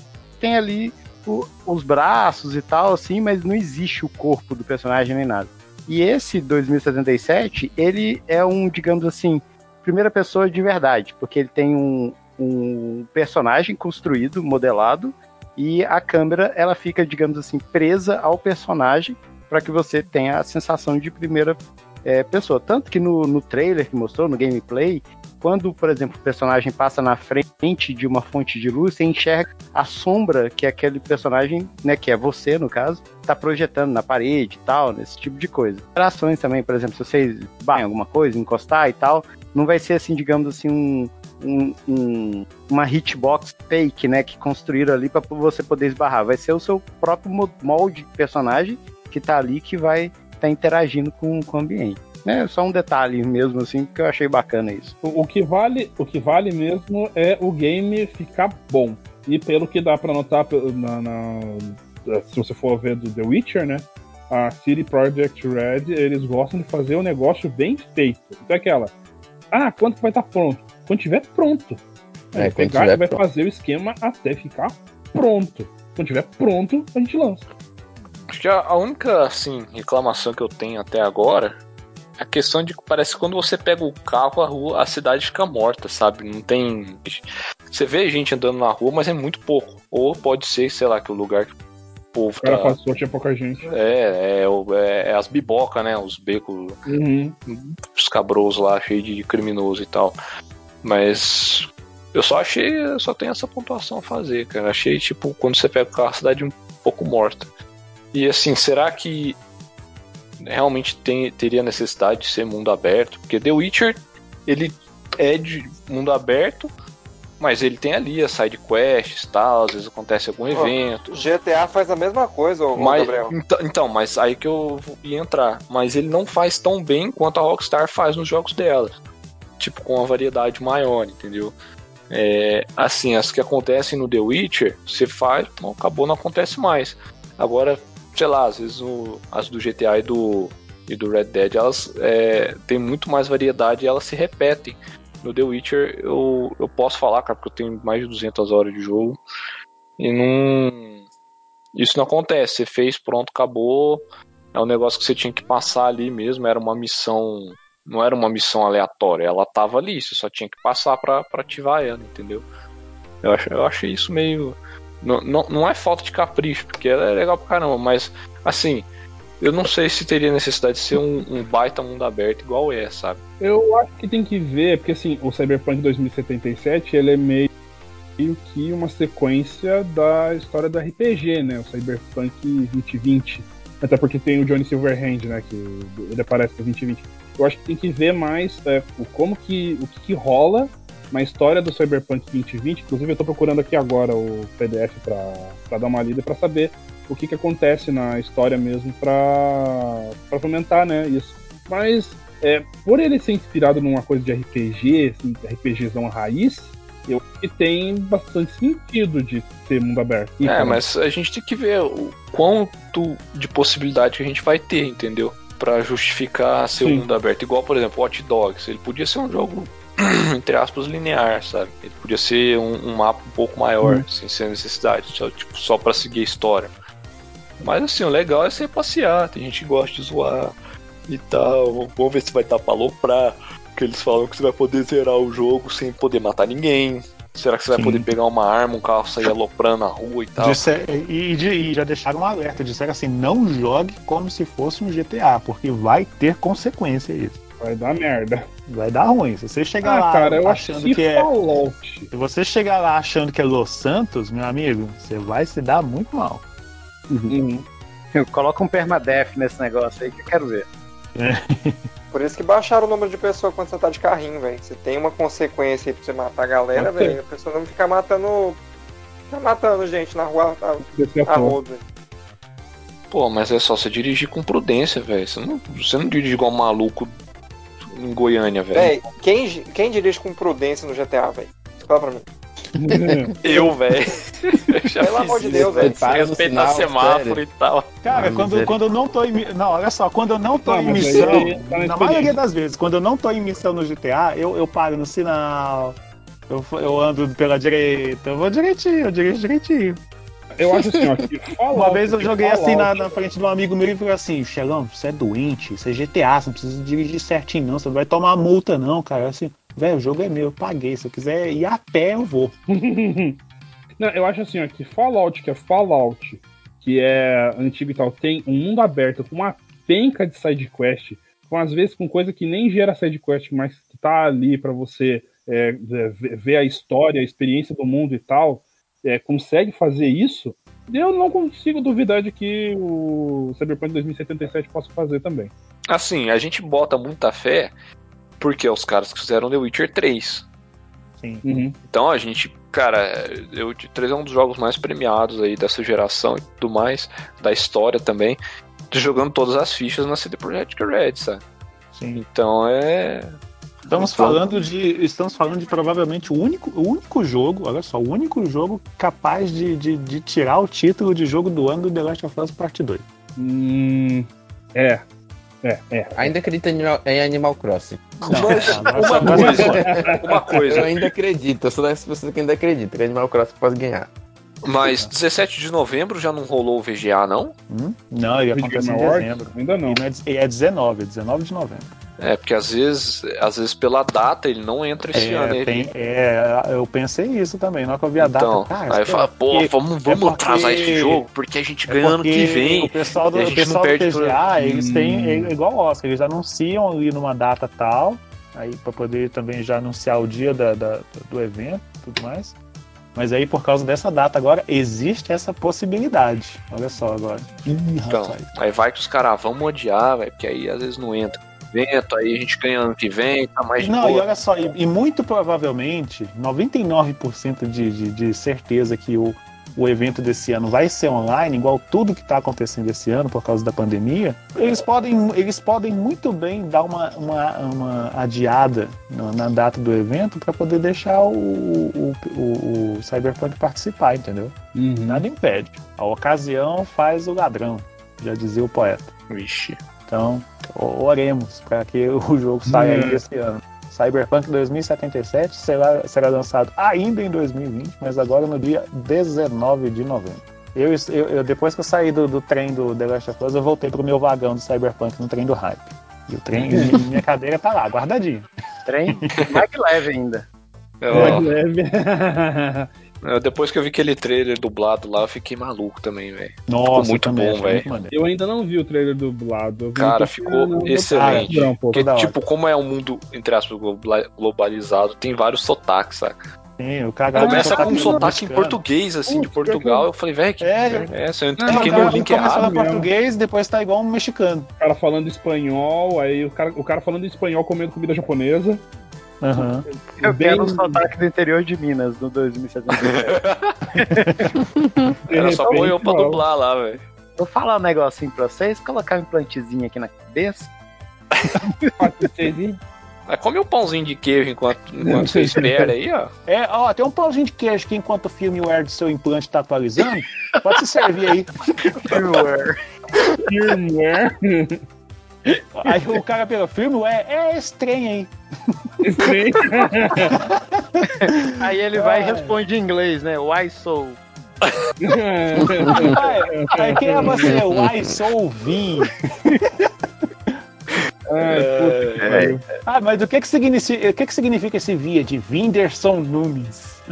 tem ali o- os braços e tal, assim, mas não existe o corpo do personagem nem nada. E esse 2077, ele é um, digamos assim, primeira pessoa de verdade, porque ele tem um, um personagem construído, modelado, e a câmera ela fica, digamos assim, presa ao personagem para que você tenha a sensação de primeira é, pessoa. Tanto que no, no trailer que mostrou, no gameplay, quando, por exemplo, o personagem passa na frente de uma fonte de luz, você enxerga a sombra que aquele personagem, né, que é você no caso, tá projetando na parede e tal, nesse tipo de coisa. Interações também, por exemplo, se vocês batem alguma coisa, encostar e tal, não vai ser assim, digamos assim, um, um- um- uma hitbox fake, né, que construíram ali para você poder esbarrar. Vai ser o seu próprio mo- molde de personagem que tá ali que vai estar interagindo com, com o ambiente. É só um detalhe mesmo assim que eu achei bacana isso. O, o que vale, o que vale mesmo é o game ficar bom. E pelo que dá pra notar na, na- se você for ver do The Witcher, né? A City Project Red, eles gostam de fazer o negócio bem feito. Então é aquela. Ah, quando que vai estar pronto? Quando tiver pronto. É, quando pegar tiver vai pronto. fazer o esquema até ficar pronto. Quando tiver pronto, a gente lança. Acho que a, única, assim, reclamação que eu tenho até agora a questão de que parece que quando você pega o carro, a rua, a cidade fica morta, sabe? Não tem. Você vê gente andando na rua, mas é muito pouco. Ou pode ser, sei lá, que o lugar que o povo O cara tá. passou, tinha pouca gente. É, é, o- é, é as bibocas, né? Os becos, Uhum. os cabros lá, cheio de criminoso e tal. Mas eu só achei, só tem essa pontuação a fazer, cara. Achei, tipo, quando você pega o carro, a cidade um pouco morta. E assim, será que realmente tem, teria necessidade de ser mundo aberto? Porque The Witcher, ele é de mundo aberto, mas ele tem ali as side quests tal, às vezes acontece algum evento. GTA faz a mesma coisa, ô, Mas, Gabriel. então, então, mas aí que eu ia entrar. Mas ele não faz tão bem quanto a Rockstar faz nos jogos dela. Tipo, com uma variedade maior, entendeu? É, assim, as que acontecem no The Witcher, você faz, bom, acabou, não acontece mais. Agora, sei lá, às vezes o- as do GTA e do, e do Red Dead, elas é, têm muito mais variedade e elas se repetem. No The Witcher, eu, eu posso falar, cara, porque eu tenho mais de 200 horas de jogo. E não. Isso não acontece. Você fez, pronto, acabou. É um negócio que você tinha que passar ali mesmo. Era uma missão. Não era uma missão aleatória. Ela tava ali. Você só tinha que passar pra ativar ela, entendeu? Eu, acho, eu achei isso meio. Não, não, não é falta de capricho, porque ela é legal pra caramba, mas assim. Eu não sei se teria necessidade de ser um, um baita mundo aberto igual é, sabe? Eu acho que tem que ver, porque assim, o Cyberpunk 2077 ele é meio que uma sequência da história do RPG, né? O Cyberpunk 2020. Até porque tem o Johnny Silverhand, né? Que ele aparece no 2020. Eu acho que tem que ver mais é, como que. o que, que rola na história do Cyberpunk 2020. Inclusive eu tô procurando aqui agora o PDF pra, pra dar uma lida pra saber o que, que acontece na história mesmo pra, pra fomentar, né? Isso. Mas é, por ele ser inspirado numa coisa de RPG, assim, RPGzão raiz, eu acho que tem bastante sentido de ser mundo aberto. É, Então, mas a gente tem que ver o quanto de possibilidade que a gente vai ter, entendeu? Pra justificar ser um mundo aberto. Igual, por exemplo, Watch Dogs. Ele podia ser um jogo, entre aspas, linear, sabe? Ele podia ser um, um mapa um pouco maior, Hum. sem ser necessidade, só, tipo, só pra seguir a história. Mas assim, o legal é você passear. Tem gente que gosta de zoar e tal. Vamos ver se vai estar pra aloprar. Porque eles falam que você vai poder zerar o jogo sem poder matar ninguém. Será que você vai Sim. poder pegar uma arma, um carro, sair aloprando na rua e tal? Disse- e, e já deixaram um alerta, disseram assim, não jogue como se fosse um GTA, porque vai ter consequência isso. vai dar merda. Vai dar ruim. Se você chegar Ah, lá cara, achando que, que é. Se você chegar lá achando que é Los Santos, meu amigo, você vai se dar muito mal. Uhum. Coloca um permadeath nesse negócio aí que eu quero ver. Por isso que baixaram o número de pessoas quando você tá de carrinho, velho. Você tem uma consequência aí pra você matar a galera, ser. velho. A pessoa não fica matando. Fica matando gente na rua é a rodo, velho. Pô, mas é só você dirigir com prudência, velho. Você não, você não dirige igual um maluco em Goiânia, velho. Véi, quem, quem dirige com prudência no GTA, velho? Fala pra mim. Eu, velho. Pelo amor de Deus, velho. Respeitar sinal, semáforo sério. e tal. Cara, quando, miséria. quando eu não tô em. Não, olha só, quando eu não tô Não, em missão, tá na maioria das vezes, quando eu não tô em missão no GTA, eu, eu paro no sinal, eu, eu ando pela direita, eu vou direitinho, eu dirijo direitinho. Eu acho assim, ó, que Fallout, Uma vez eu joguei assim na, na frente de um amigo meu e falou assim: Xelão, você é doente, isso é GTA, você não precisa dirigir certinho, não, você não vai tomar multa, não, cara. Eu Assim, velho, o jogo é meu, eu paguei. Se eu quiser ir a pé, eu vou. Não, eu acho assim, ó, que Fallout, que é Fallout, que é antigo e tal, tem um mundo aberto com uma penca de side quest, com às vezes com coisa que nem gera side quest, mas que tá ali pra você é, ver ver a história, a experiência do mundo e tal, é, consegue fazer isso. Eu não consigo duvidar de que o Cyberpunk 2077 possa fazer também. Assim, a gente bota muita fé porque é os caras que fizeram The Witcher 3. Sim. Uhum. Então a gente, cara, The Witcher 3 é um dos jogos mais premiados aí dessa geração e tudo mais, da história também. Jogando todas as fichas na CD Projekt Red, sabe? Sim. Então é. Estamos falando de. Estamos falando de provavelmente o único, o único jogo, olha só, o único jogo capaz de, de, de tirar o título de jogo do ano do The Last of Us Part 2. Hum, é. É, é. Ainda acredito em Animal- Crossing. Não, Uma não, coisa, uma Eu coisa, ainda acredito, eu sou dessas pessoas que ainda acreditam que Animal Crossing pode ganhar. mas 17 de novembro já não rolou o VGA, não? Hum? Não, ele Video acontece em dezembro. Ainda não. E é, de- e é 19, é 19 de novembro. É, porque às vezes, às vezes pela data ele não entra esse ano. É, Ele... tem- é, eu pensei isso também, na hora que eu vi a data. Então, cara, aí fala, pô, porque- vamos, vamos é porque- atrasar esse jogo, porque a gente é ganha ano que vem. O pessoal do, o pessoal do TGA, eles Hum. têm, é igual o Oscar, eles anunciam ali numa data tal, aí pra poder também já anunciar o dia da, da- do evento e tudo mais. Mas aí, por causa dessa data agora, existe essa possibilidade. Olha só agora. Ih, Então, rapaz. aí vai que os caras vão odiar, velho, porque aí às vezes não entra. Vento, aí a gente ganha ano que vem, tá mais de Não, e boa. olha só, e, e muito provavelmente, 99% de, de, de certeza que o, o evento desse ano vai ser online, igual tudo que está acontecendo esse ano por causa da pandemia, eles podem, eles podem muito bem dar uma, uma, uma adiada na, na data do evento para poder deixar o, o, o, o Cyberpunk participar, entendeu? Uhum. Nada impede. A ocasião faz o ladrão, já dizia o poeta. Vixe. Então, oremos para que o jogo saia Hum. esse ano. Cyberpunk 2077 será, será lançado ainda em 2020, mas agora no dia 19 de novembro. Eu, eu- eu- depois que eu saí do, do trem do The Last of Us, eu voltei pro meu vagão do Cyberpunk no trem do hype. E o trem, minha cadeira tá lá, guardadinha. Trem, mais que leve ainda. Eu- Mais leve. eu- depois que eu vi aquele trailer dublado lá, eu fiquei maluco também, velho. Nossa, muito também, bom, velho. muito. Eu ainda não vi o trailer dublado. Cara, ficou excelente. Não. Porque, tipo, como é um mundo, entre aspas, global- globalizado, tem vários sotaques, saca? Sim, o cara Começa com um sotaque em português, assim, de Portugal. Eu falei, velho, que É, merda é essa? Eu Não, É, cliquei o no cara link começa errado. mesmo. português, depois tá igual um mexicano. O cara falando espanhol, aí o cara, o cara falando espanhol comendo comida japonesa. Aham. Eu Bem- quero o sotaque do interior de Minas, no 2077. Era só pôr eu pra dublar lá, velho. Vou falar um negocinho pra vocês, colocar um implantezinho aqui na cabeça. Mas come um pãozinho de queijo enquanto, enquanto você espera aí, ó. É, ó, tem um pãozinho de queijo que enquanto o firmware do seu implante tá atualizando, pode se servir aí. Firmware. Firmware. Aí o cara pelo firmware, é esse trem aí. Aí ele vai e responde em inglês, né? Why so? Aí, quem é você? O I sou Vim. Ai, puta que pariu. Ah, mas o que que significa, o que que significa esse via de Whindersson Nunes?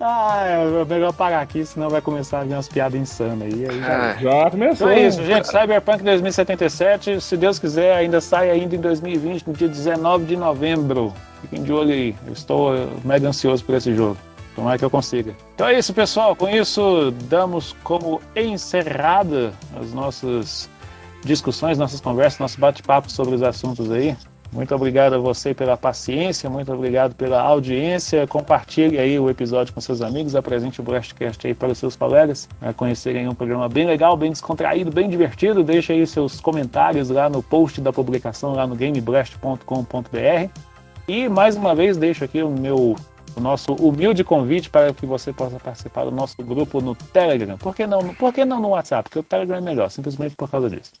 Ah, é melhor parar aqui, senão vai começar a vir umas piadas insanas aí. aí já- Ah, Já começou. Então é isso, gente. Cyberpunk 2077, se Deus quiser, ainda sai ainda em 2020, no dia 19 de novembro. Fiquem de olho aí. Eu estou mega ansioso por esse jogo. Tomara que eu consiga. Então é isso, pessoal. Com isso, damos como encerrada as nossas discussões, nossas conversas, nosso bate-papo sobre os assuntos aí. Muito obrigado a você pela paciência, muito obrigado pela audiência. Compartilhe aí o episódio com seus amigos, apresente o Blastcast aí para os seus colegas, para conhecerem um programa bem legal, bem descontraído, bem divertido. Deixe aí seus comentários lá no post da publicação lá no gameblast.com.br. E mais uma vez deixo aqui o meu o nosso humilde convite para que você possa participar do nosso grupo no Telegram. Por que não, por que não no WhatsApp? Porque o Telegram é melhor, simplesmente por causa disso.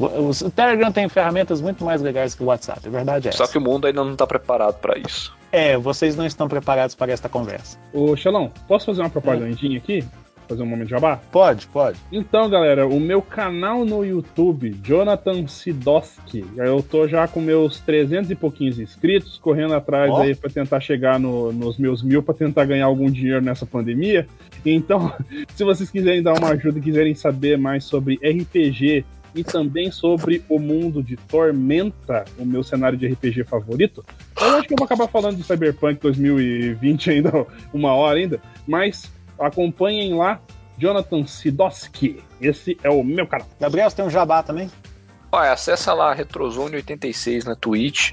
O, Telegram tem ferramentas muito mais legais que o WhatsApp, a verdade é Só essa. que o mundo ainda não tá preparado pra isso. É, vocês não estão preparados para esta conversa. Ô, Xelão, posso fazer uma propagandinha aqui? Fazer um momento de jabá? Pode, pode. Então, galera, o meu canal no YouTube, Jonathan Sidoski, eu tô já com meus 300 e pouquinhos inscritos, correndo atrás Ó. aí pra tentar chegar no- nos meus mil, pra tentar ganhar algum dinheiro nessa pandemia. Então, se vocês quiserem dar uma ajuda e quiserem saber mais sobre RPG e também sobre o mundo de Tormenta, o meu cenário de RPG favorito, eu acho que eu vou acabar falando de Cyberpunk 2020 ainda, uma hora ainda, mas acompanhem lá Jonathan Sidoski. Esse é o meu canal. Gabriel, você tem um jabá também? Olha, acessa lá Retrozone86 na Twitch.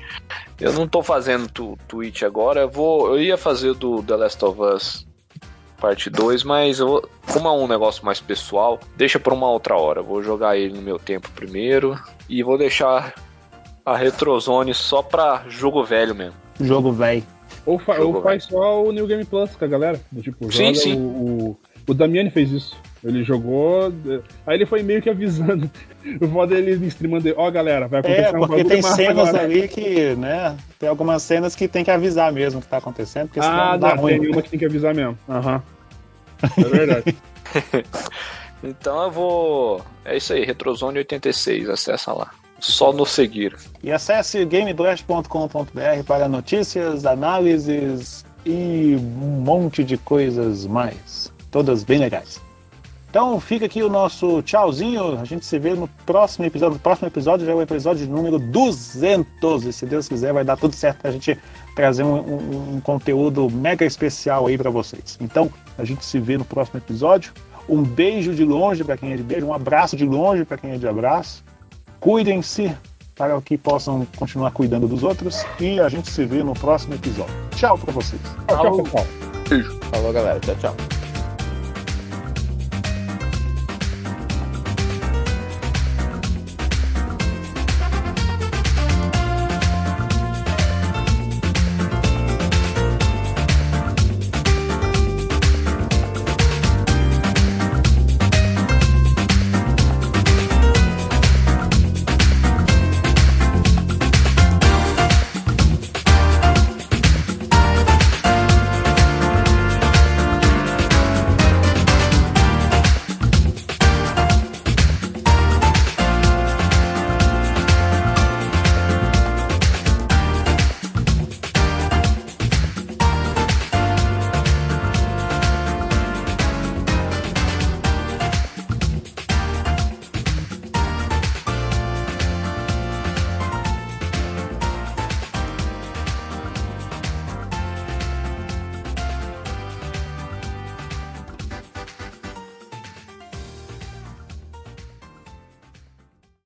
Eu não tô fazendo tu, Twitch agora. Eu, vou, eu ia fazer do The Last of Us parte 2, mas eu, vou- como é um negócio mais pessoal, deixa pra uma outra hora. Vou jogar ele no meu tempo primeiro e vou deixar a Retrozone só pra jogo velho mesmo. Jogo velho. Ou, fa- Jogo, ou faz só o New Game Plus com a galera. Tipo, Sim, joga sim. O, o, o Damiani fez isso. Ele jogou. Aí ele foi meio que avisando. O foda é ele streamando. Ó, galera, vai acontecer É, um porque bagulho tem cenas agora. ali que, né? Tem algumas cenas que tem que avisar mesmo que tá acontecendo, porque senão Ah, dá dá, ruim. tem uma que tem que avisar mesmo. Aham. É verdade. Então eu vou. É isso aí, Retrozone86, acessa lá. Só nos seguir. E acesse gameblast.com.br para notícias, análises e um monte de coisas mais. Todas bem legais. Então fica aqui o nosso tchauzinho. A gente se vê no próximo episódio. O próximo episódio já é o episódio número 200. E se Deus quiser, vai dar tudo certo pra gente trazer um, um, um conteúdo mega especial aí para vocês. Então, a gente se vê no próximo episódio. Um beijo de longe para quem é de beijo, um abraço de longe para quem é de abraço. Cuidem-se para que possam continuar cuidando dos outros e a gente se vê no próximo episódio. Tchau para vocês. Tchau, tchau, pessoal. Falou, galera. Tchau, tchau.